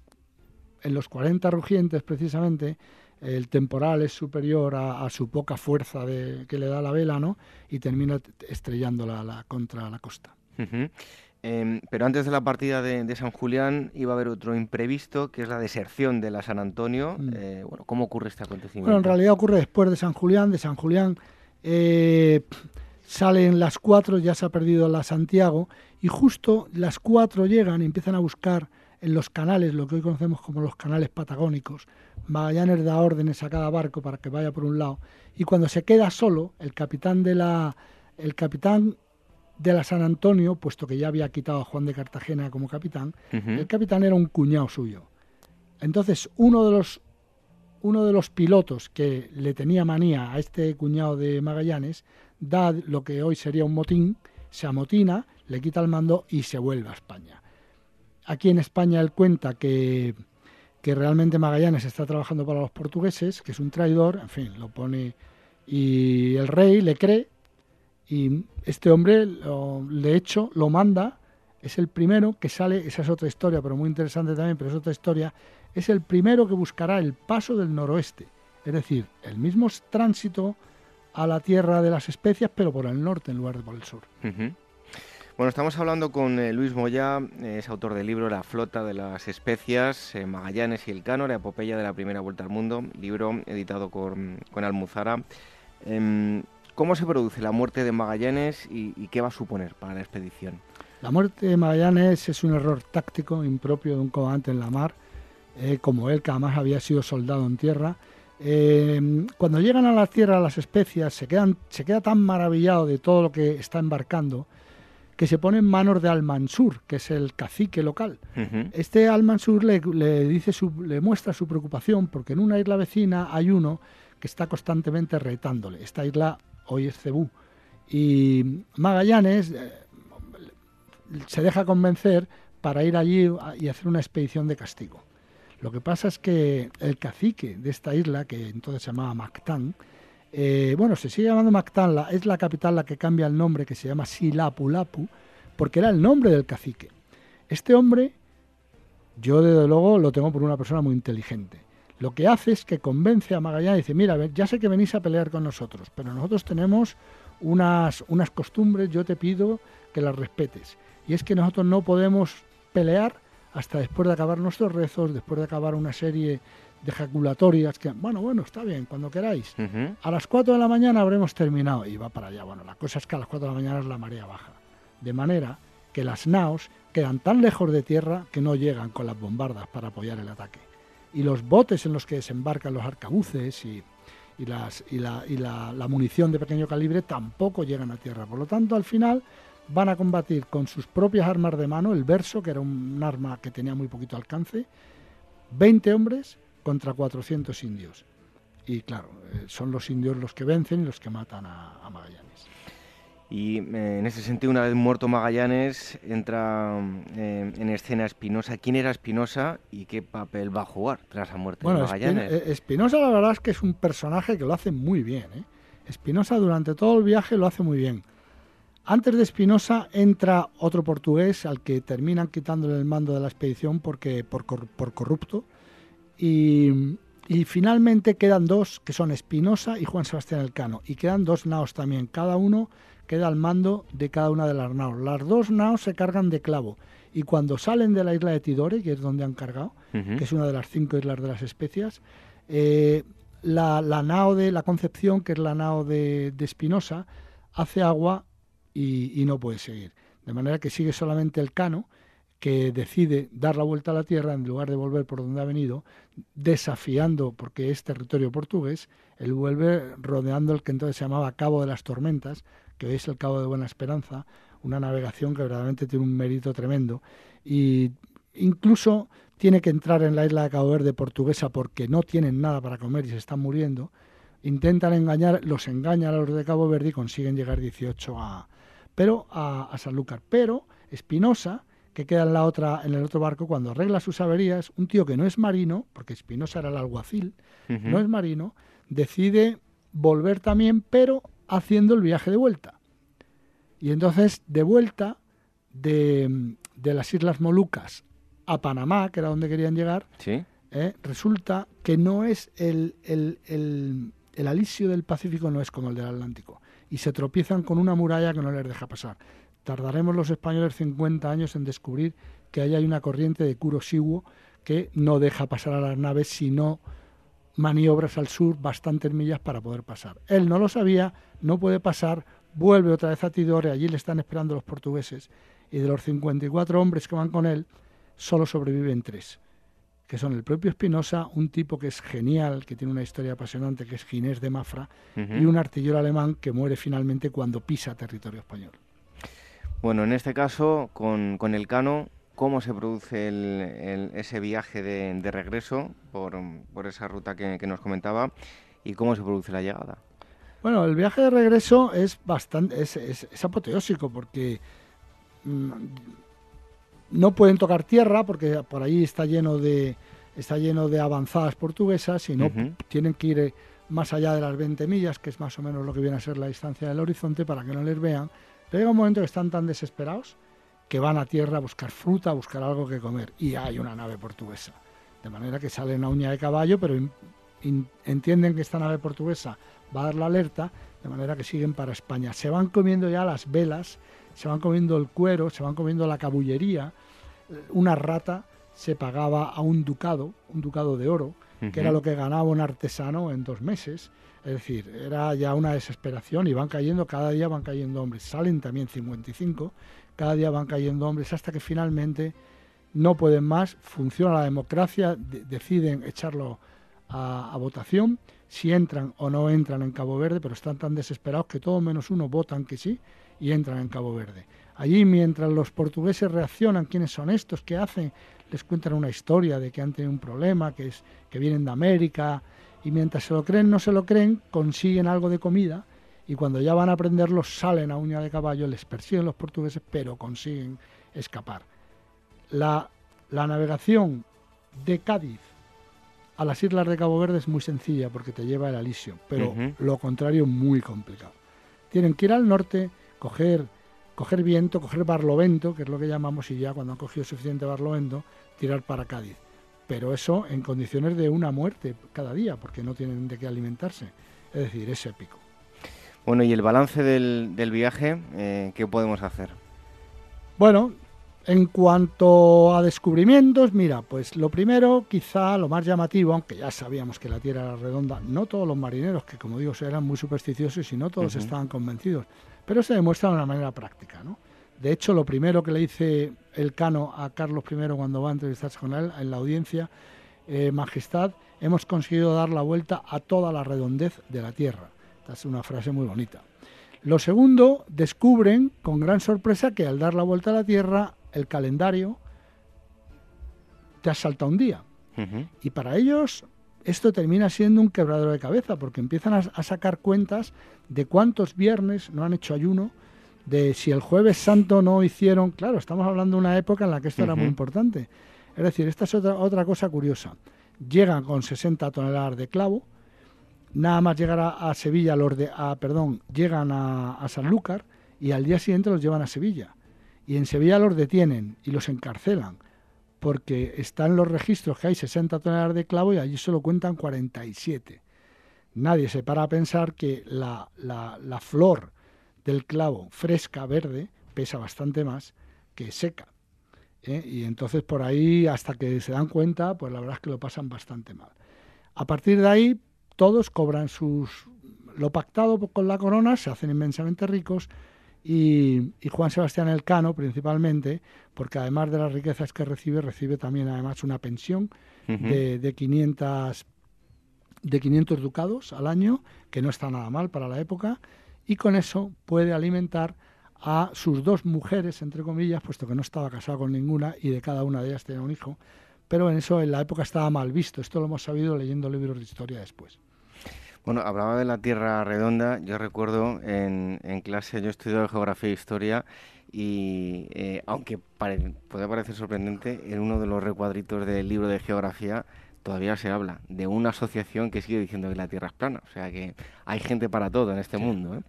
en los 40 rugientes precisamente, el temporal es superior a, su poca fuerza de, que le da la vela, ¿no? Y termina estrellándola la, contra la costa. Em, pero antes de la partida de, San Julián iba a haber otro imprevisto, que es la deserción de la San Antonio. Mm. Eh, bueno, ¿Cómo ocurre este acontecimiento? Bueno, en realidad ocurre después de San Julián. De San Julián eh, salen las cuatro, ya se ha perdido la Santiago, y justo las cuatro llegan y empiezan a buscar en los canales, lo que hoy conocemos como los canales patagónicos. Magallanes da órdenes a cada barco para que vaya por un lado. Y cuando se queda solo, el capitán de la, el capitán de la San Antonio, puesto que ya había quitado a Juan de Cartagena como capitán, el capitán era un cuñado suyo. Entonces, uno de los uno de los pilotos que le tenía manía a este cuñado de Magallanes da lo que hoy sería un motín, se amotina, le quita el mando y se vuelve a España. Aquí en España él cuenta que, que realmente Magallanes está trabajando para los portugueses, que es un traidor, en fin, lo pone y el rey le cree y este hombre, de hecho, lo manda, es el primero que sale, esa es otra historia, pero muy interesante también, pero es otra historia, es el primero que buscará el paso del noroeste, es decir, el mismo tránsito a la tierra de las especias, pero por el norte en lugar de por el sur. Bueno, estamos hablando con eh, Luis Moya, es autor del libro La flota de las especias, eh, Magallanes y el Cano, la epopeya de la primera vuelta al mundo, libro editado con, con Almuzara. Em, ¿Cómo se produce la muerte de Magallanes y, qué va a suponer para la expedición? La muerte de Magallanes es un error táctico impropio de un comandante en la mar, eh, como él, que además había sido soldado en tierra. cuando llegan a la tierra las especias, se, quedan, se queda tan maravillado de todo lo que está embarcando que se pone en manos de Al-Mansur, que es el cacique local. Este Al-Mansur le, dice le muestra su preocupación porque en una isla vecina hay uno que está constantemente retándole. Esta isla hoy es Cebú. Y Magallanes eh, se deja convencer para ir allí y hacer una expedición de castigo. Lo que pasa es que el cacique de esta isla, que entonces se llamaba Mactán, eh, bueno, se sigue llamando Mactanla, es la capital la que cambia el nombre, que se llama Silapulapu, porque era el nombre del cacique. Este hombre, yo desde luego lo tengo por una persona muy inteligente. Lo que hace es que convence a Magallanes y dice, mira, ya sé que venís a pelear con nosotros, pero nosotros tenemos unas, unas costumbres, yo te pido que las respetes. Y es que nosotros no podemos pelear hasta después de acabar nuestros rezos, después de acabar una serie de ejaculatorias que, bueno, bueno, está bien, cuando queráis. A las 4 de la mañana habremos terminado y va para allá. Bueno, la cosa es que a las 4 de la mañana es la marea baja. De manera que las naos quedan tan lejos de tierra que no llegan con las bombardas para apoyar el ataque. Y los botes en los que desembarcan los arcabuces y, las, y, la, y la, la munición de pequeño calibre tampoco llegan a tierra. Por lo tanto, al final van a combatir con sus propias armas de mano, el verso, que era un arma que tenía muy poquito alcance, 20 hombres contra 400 indios. Y claro, eh, son los indios los que vencen y los que matan a, Magallanes. Y eh, en ese sentido, una vez muerto Magallanes, entra eh, en escena Espinosa. ¿Quién era Espinosa y qué papel va a jugar tras la muerte de Magallanes? Espinosa, la verdad es que es un personaje que lo hace muy bien. Espinosa durante todo el viaje lo hace muy bien. Antes de Espinosa entra otro portugués al que terminan quitándole el mando de la expedición porque por, por corrupto y, finalmente quedan dos, que son Espinosa y Juan Sebastián Elcano. Y quedan dos naos también. Cada uno queda al mando de cada una de las naos. Las dos naos se cargan de clavo. Y cuando salen de la isla de Tidore, que es donde han cargado, que es una de las cinco islas de las especias, eh, la, nao de la Concepción, que es la nao de, Espinosa, hace agua y, y, no puede seguir. De manera que sigue solamente el Cano, que decide dar la vuelta a la Tierra en lugar de volver por donde ha venido, desafiando, porque es territorio portugués, él vuelve rodeando el que entonces se llamaba Cabo de las Tormentas, que hoy es el Cabo de Buena Esperanza, una navegación que verdaderamente tiene un mérito tremendo. Y incluso tiene que entrar en la isla de Cabo Verde portuguesa porque no tienen nada para comer y se están muriendo. Intentan engañar, los engañan a los de Cabo Verde y consiguen llegar 18 a, pero a, a Sanlúcar. Pero Espinosa, que queda en, la otra, en el otro barco, cuando arregla sus averías, un tío que no es marino, porque Espinosa era el alguacil, no es marino, decide volver también, pero haciendo el viaje de vuelta. Y entonces, de vuelta de, de las Islas Molucas a Panamá, que era donde querían llegar, ¿eh? resulta que no es el, el, el, el alisio del Pacífico, no es como el del Atlántico. Y se tropiezan con una muralla que no les deja pasar. Tardaremos los españoles 50 años en descubrir que ahí hay una corriente de Kuroshio que no deja pasar a las naves si no maniobras al sur bastantes millas para poder pasar. Él no lo sabía, no puede pasar, vuelve otra vez a Tidore, allí le están esperando los portugueses, y de los 54 hombres que van con él, solo sobreviven tres, que son el propio Espinosa, un tipo que es genial, que tiene una historia apasionante, que es Ginés de Mafra, y un artillero alemán que muere finalmente cuando pisa territorio español. Bueno, en este caso, con, con el Cano, ¿cómo se produce el, ese viaje de, de regreso por, por, esa ruta que, que, nos comentaba y cómo se produce la llegada? Bueno, el viaje de regreso es bastante, es, es, es apoteósico porque mmm, no pueden tocar tierra porque por ahí está lleno de está lleno de avanzadas portuguesas y no uh -huh. tienen que ir más allá de las 20 millas, que es más o menos lo que viene a ser la distancia del horizonte para que no les vean. Pero llega un momento que están tan desesperados que van a tierra a buscar fruta, a buscar algo que comer y hay una nave portuguesa. De manera que salen a uña de caballo, pero in, in, entienden que esta nave portuguesa va a dar la alerta, de manera que siguen para España. Se van comiendo ya las velas, se van comiendo el cuero, se van comiendo la cabullería. Una rata se pagaba a un ducado, un ducado de oro, uh -huh. que era lo que ganaba un artesano en dos meses. Es decir, era ya una desesperación y van cayendo, cada día van cayendo hombres. Salen también 55, cada día van cayendo hombres hasta que finalmente no pueden más, funciona la democracia, de deciden echarlo a, a, votación, si entran o no entran en Cabo Verde, pero están tan desesperados que todos menos uno votan que sí y entran en Cabo Verde. Allí, mientras los portugueses reaccionan, quiénes son estos, qué hacen, les cuentan una historia de que han tenido un problema, que, es, que vienen de América, y mientras se lo creen, no se lo creen, consiguen algo de comida, y cuando ya van a prenderlos, salen a uña de caballo, les persiguen los portugueses, pero consiguen escapar. La, la navegación de Cádiz a las islas de Cabo Verde es muy sencilla porque te lleva el alisio, pero uh -huh. lo contrario muy complicado. Tienen que ir al norte, coger, coger viento, coger barlovento, que es lo que llamamos, y ya cuando han cogido suficiente barlovento, tirar para Cádiz. Pero eso en condiciones de una muerte cada día, porque no tienen de qué alimentarse. Es decir, es épico. Bueno, y el balance del, del viaje, eh, ¿qué podemos hacer? Bueno, en cuanto a descubrimientos, mira, pues lo primero, quizá lo más llamativo, aunque ya sabíamos que la Tierra era redonda, no todos los marineros, que como digo, eran muy supersticiosos y no todos uh -huh. estaban convencidos, pero se demuestra de una manera práctica, ¿no? De hecho, lo primero que le dice el Cano a Carlos I cuando va a entrevistarse con él en la audiencia, eh, Majestad, hemos conseguido dar la vuelta a toda la redondez de la Tierra. Esta es una frase muy bonita. Lo segundo, descubren con gran sorpresa que al dar la vuelta a la Tierra, el calendario te ha saltado un día. Uh -huh. Y para ellos esto termina siendo un quebradero de cabeza, porque empiezan a, a, sacar cuentas de cuántos viernes no han hecho ayuno, de si el jueves santo no hicieron... Claro, estamos hablando de una época en la que esto uh -huh. era muy importante. Es decir, esta es otra, otra cosa curiosa. Llegan con 60 toneladas de clavo, nada más llegar a, a Sevilla, los de, a, perdón, llegan a, a Sanlúcar y al día siguiente los llevan a Sevilla. Y en Sevilla los detienen y los encarcelan porque están los registros que hay 60 toneladas de clavo y allí solo cuentan 47. Nadie se para a pensar que la, la, la flor del clavo fresca, verde, pesa bastante más que seca. ¿eh? Y entonces por ahí, hasta que se dan cuenta, pues la verdad es que lo pasan bastante mal. A partir de ahí, todos cobran sus lo pactado con la corona, se hacen inmensamente ricos y, Juan Sebastián Elcano principalmente, porque además de las riquezas que recibe, recibe también además una pensión de, de, 500, de 500 ducados al año, que no está nada mal para la época, y con eso puede alimentar a sus dos mujeres, entre comillas, puesto que no estaba casado con ninguna y de cada una de ellas tenía un hijo, pero en eso en la época estaba mal visto. Esto lo hemos sabido leyendo libros de historia después. Bueno, hablaba de la Tierra Redonda. Yo recuerdo en, en clase, yo he estudiado geografía e historia y eh, aunque puede parecer sorprendente, en uno de los recuadritos del libro de geografía todavía se habla de una asociación que sigue diciendo que la Tierra es plana. O sea que hay gente para todo en este mundo. ¿eh?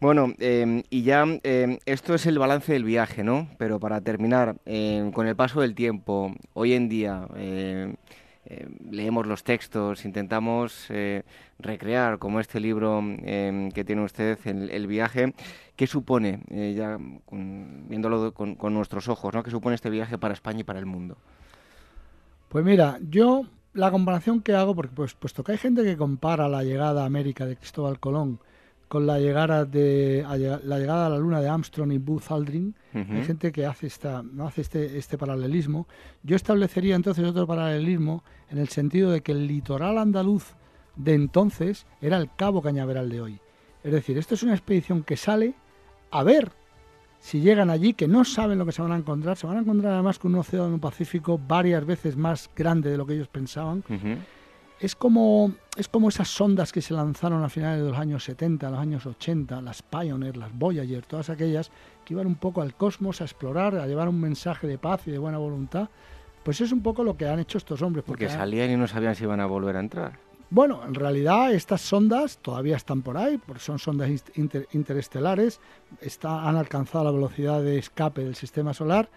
Bueno, em, y ya em, esto es el balance del viaje, ¿no? Pero para terminar, em, con el paso del tiempo, hoy en día leemos los textos, intentamos eh, recrear, como este libro que tiene usted, el, viaje. ¿Qué supone, eh, ya viéndolo con, con, nuestros ojos, ¿no? ¿Qué supone este viaje para España y para el mundo? Pues mira, yo la comparación que hago, porque pues puesto que hay gente que compara la llegada a América de Cristóbal Colón con la llegada de la llegada a la luna de Armstrong y Buzz Aldrin, hay gente que hace esta no hace este este paralelismo. Yo establecería entonces otro paralelismo en el sentido de que el litoral andaluz de entonces era el Cabo Cañaveral de hoy. Es decir, esto es una expedición que sale a ver si llegan allí, que no saben lo que se van a encontrar. Se van a encontrar además con un océano Pacífico varias veces más grande de lo que ellos pensaban. Es como, es como esas sondas que se lanzaron a finales de los años 70, los años 80, las Pioneer, las Voyager, todas aquellas que iban un poco al cosmos a explorar, a llevar un mensaje de paz y de buena voluntad. Pues es un poco lo que han hecho estos hombres. Porque, salían y no sabían si iban a volver a entrar. Bueno, en realidad estas sondas todavía están por ahí, porque son sondas interestelares, han alcanzado la velocidad de escape del sistema solar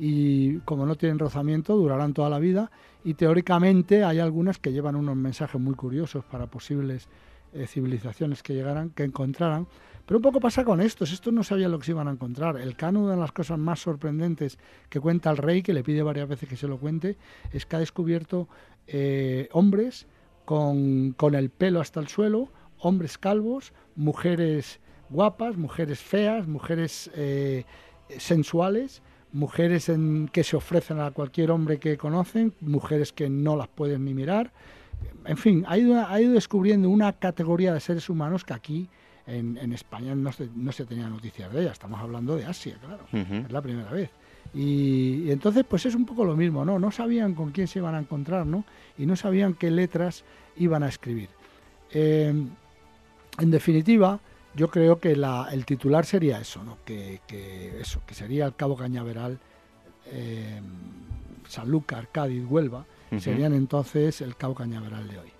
y como no tienen rozamiento durarán toda la vida y teóricamente hay algunas que llevan unos mensajes muy curiosos para posibles eh, civilizaciones que llegaran, que encontraran. Pero un poco pasa con estos, estos no sabían lo que se iban a encontrar. El cano, una de las cosas más sorprendentes que cuenta el rey, que le pide varias veces que se lo cuente, es que ha descubierto eh, hombres con, el pelo hasta el suelo, hombres calvos, mujeres guapas, mujeres feas, mujeres eh, sensuales, mujeres en, que se ofrecen a cualquier hombre que conocen, mujeres que no las pueden ni mirar. En fin, ha ido, ha ido descubriendo una categoría de seres humanos que aquí en, España no se, no se tenía noticias de ella. Estamos hablando de Asia, claro. Es la primera vez. Y, entonces, pues es un poco lo mismo, ¿no? No sabían con quién se iban a encontrar, ¿no? Y no sabían qué letras iban a escribir. Eh, en definitiva, yo creo que el titular sería eso, ¿no? Que, eso, que sería el Cabo Cañaveral, eh, Sanlúcar, Cádiz, Huelva, serían entonces el Cabo Cañaveral de hoy.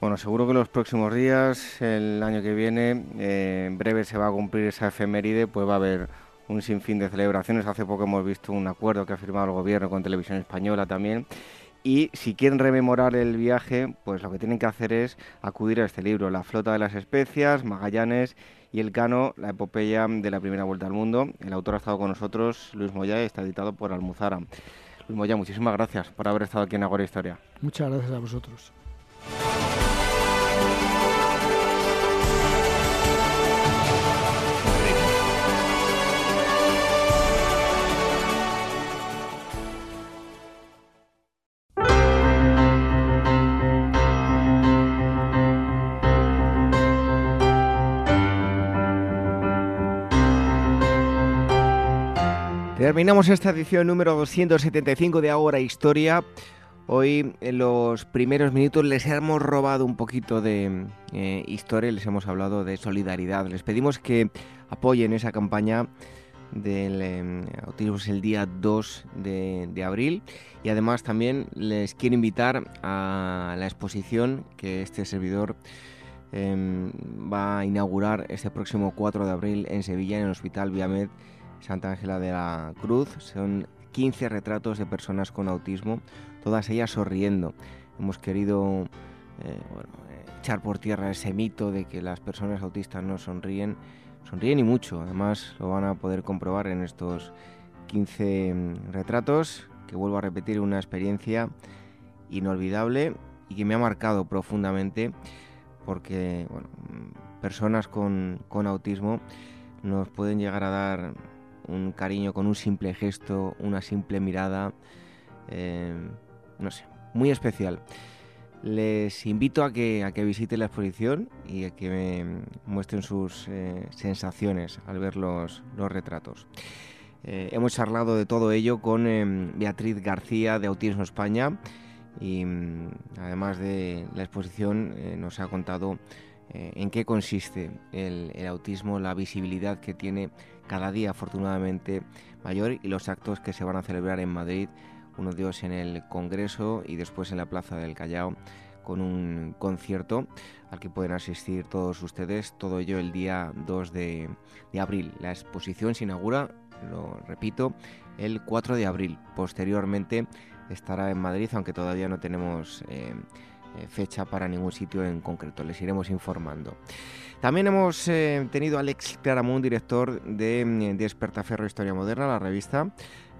Bueno, seguro que los próximos días, el año que viene, eh, en breve se va a cumplir esa efeméride, pues va a haber un sinfín de celebraciones. Hace poco hemos visto un acuerdo que ha firmado el gobierno con Televisión Española también. Y si quieren rememorar el viaje, pues lo que tienen que hacer es acudir a este libro, La flota de las especias, Magallanes y el Cano, la epopeya de la primera vuelta al mundo. El autor ha estado con nosotros, Luis Moya, y está editado por Almuzara. Luis Moya, muchísimas gracias por haber estado aquí en Agora Historia. Muchas gracias a vosotros. Terminamos esta edición número 275 de Ahora Historia. Hoy en los primeros minutos les hemos robado un poquito de eh, historia, les hemos hablado de solidaridad. Les pedimos que apoyen esa campaña del eh, el día 2 de, abril y además también les quiero invitar a la exposición que este servidor em, va a inaugurar este próximo 4 de abril en Sevilla en el Hospital Viamed Santa Ángela de la Cruz. Son 15 retratos de personas con autismo, todas ellas sonriendo. Hemos querido eh, echar por tierra ese mito de que las personas autistas no sonríen. Sonríen y mucho, además lo van a poder comprobar en estos 15 mm, retratos, que vuelvo a repetir, una experiencia inolvidable y que me ha marcado profundamente porque mm, personas con, con autismo nos pueden llegar a dar un cariño con un simple gesto, una simple mirada, eh, no sé, muy especial. Les invito a que, a que visiten la exposición y a que me muestren sus eh, sensaciones al ver los, retratos. Eh, hemos charlado de todo ello con Beatriz García de Autismo España y mm, además de la exposición nos ha contado en qué consiste el autismo, la visibilidad que tiene cada día afortunadamente mayor y los actos que se van a celebrar en Madrid, uno de ellos en el Congreso y después en la Plaza del Callao con un concierto al que pueden asistir todos ustedes, todo ello el día 2 de, abril. La exposición se inaugura, lo repito, el 4 de abril. Posteriormente estará en Madrid, aunque todavía no tenemos eh, fecha para ningún sitio en concreto. Les iremos informando. También hemos eh, tenido a Alex Claramunt, director de, mm, de Espertaferro Historia Moderna, la revista.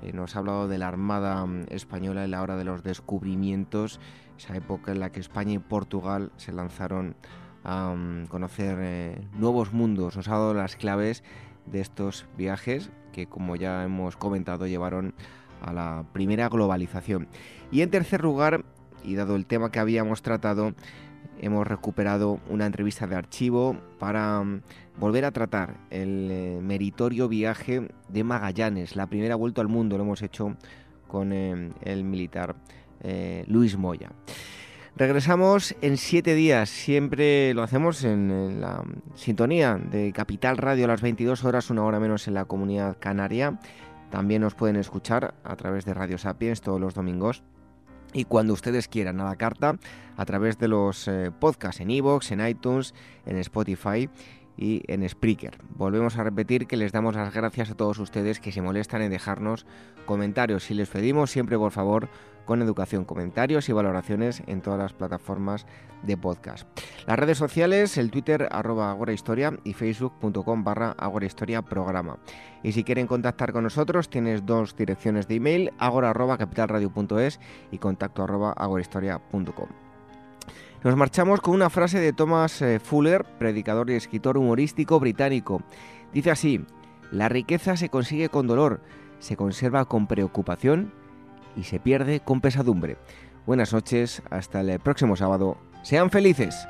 Eh, nos ha hablado de la Armada mm, Española en la hora de los descubrimientos, esa época en la que España y Portugal se lanzaron a mm, conocer eh, nuevos mundos. Nos ha dado las claves de estos viajes que, como ya hemos comentado, llevaron a la primera globalización. Y en tercer lugar, y dado el tema que habíamos tratado, hemos recuperado una entrevista de archivo para mm, volver a tratar el eh, meritorio viaje de Magallanes, la primera vuelta al mundo, lo hemos hecho con eh, el militar eh, Luis Moya. Regresamos en siete días, siempre lo hacemos en, la sintonía de Capital Radio a las 22 horas, una hora menos en la comunidad canaria. También nos pueden escuchar a través de Radio Sapiens todos los domingos y cuando ustedes quieran a la carta a través de los eh, podcasts en iVoox, en iTunes, en Spotify y en Spreaker. Volvemos a repetir que les damos las gracias a todos ustedes que se molestan en dejarnos comentarios y les pedimos siempre por favor con educación, comentarios y valoraciones en todas las plataformas de podcast. Las redes sociales, el Twitter arroba agorahistoria y facebook.com barra agorahistoria programa. Y si quieren contactar con nosotros, tienes dos direcciones de email, agora capitalradio.es y contacto arroba agorahistoria.com. Nos marchamos con una frase de Thomas eh, Fuller, predicador y escritor humorístico británico. Dice así, la riqueza se consigue con dolor, se conserva con preocupación y se pierde con pesadumbre. Buenas noches, hasta el próximo sábado. Sean felices.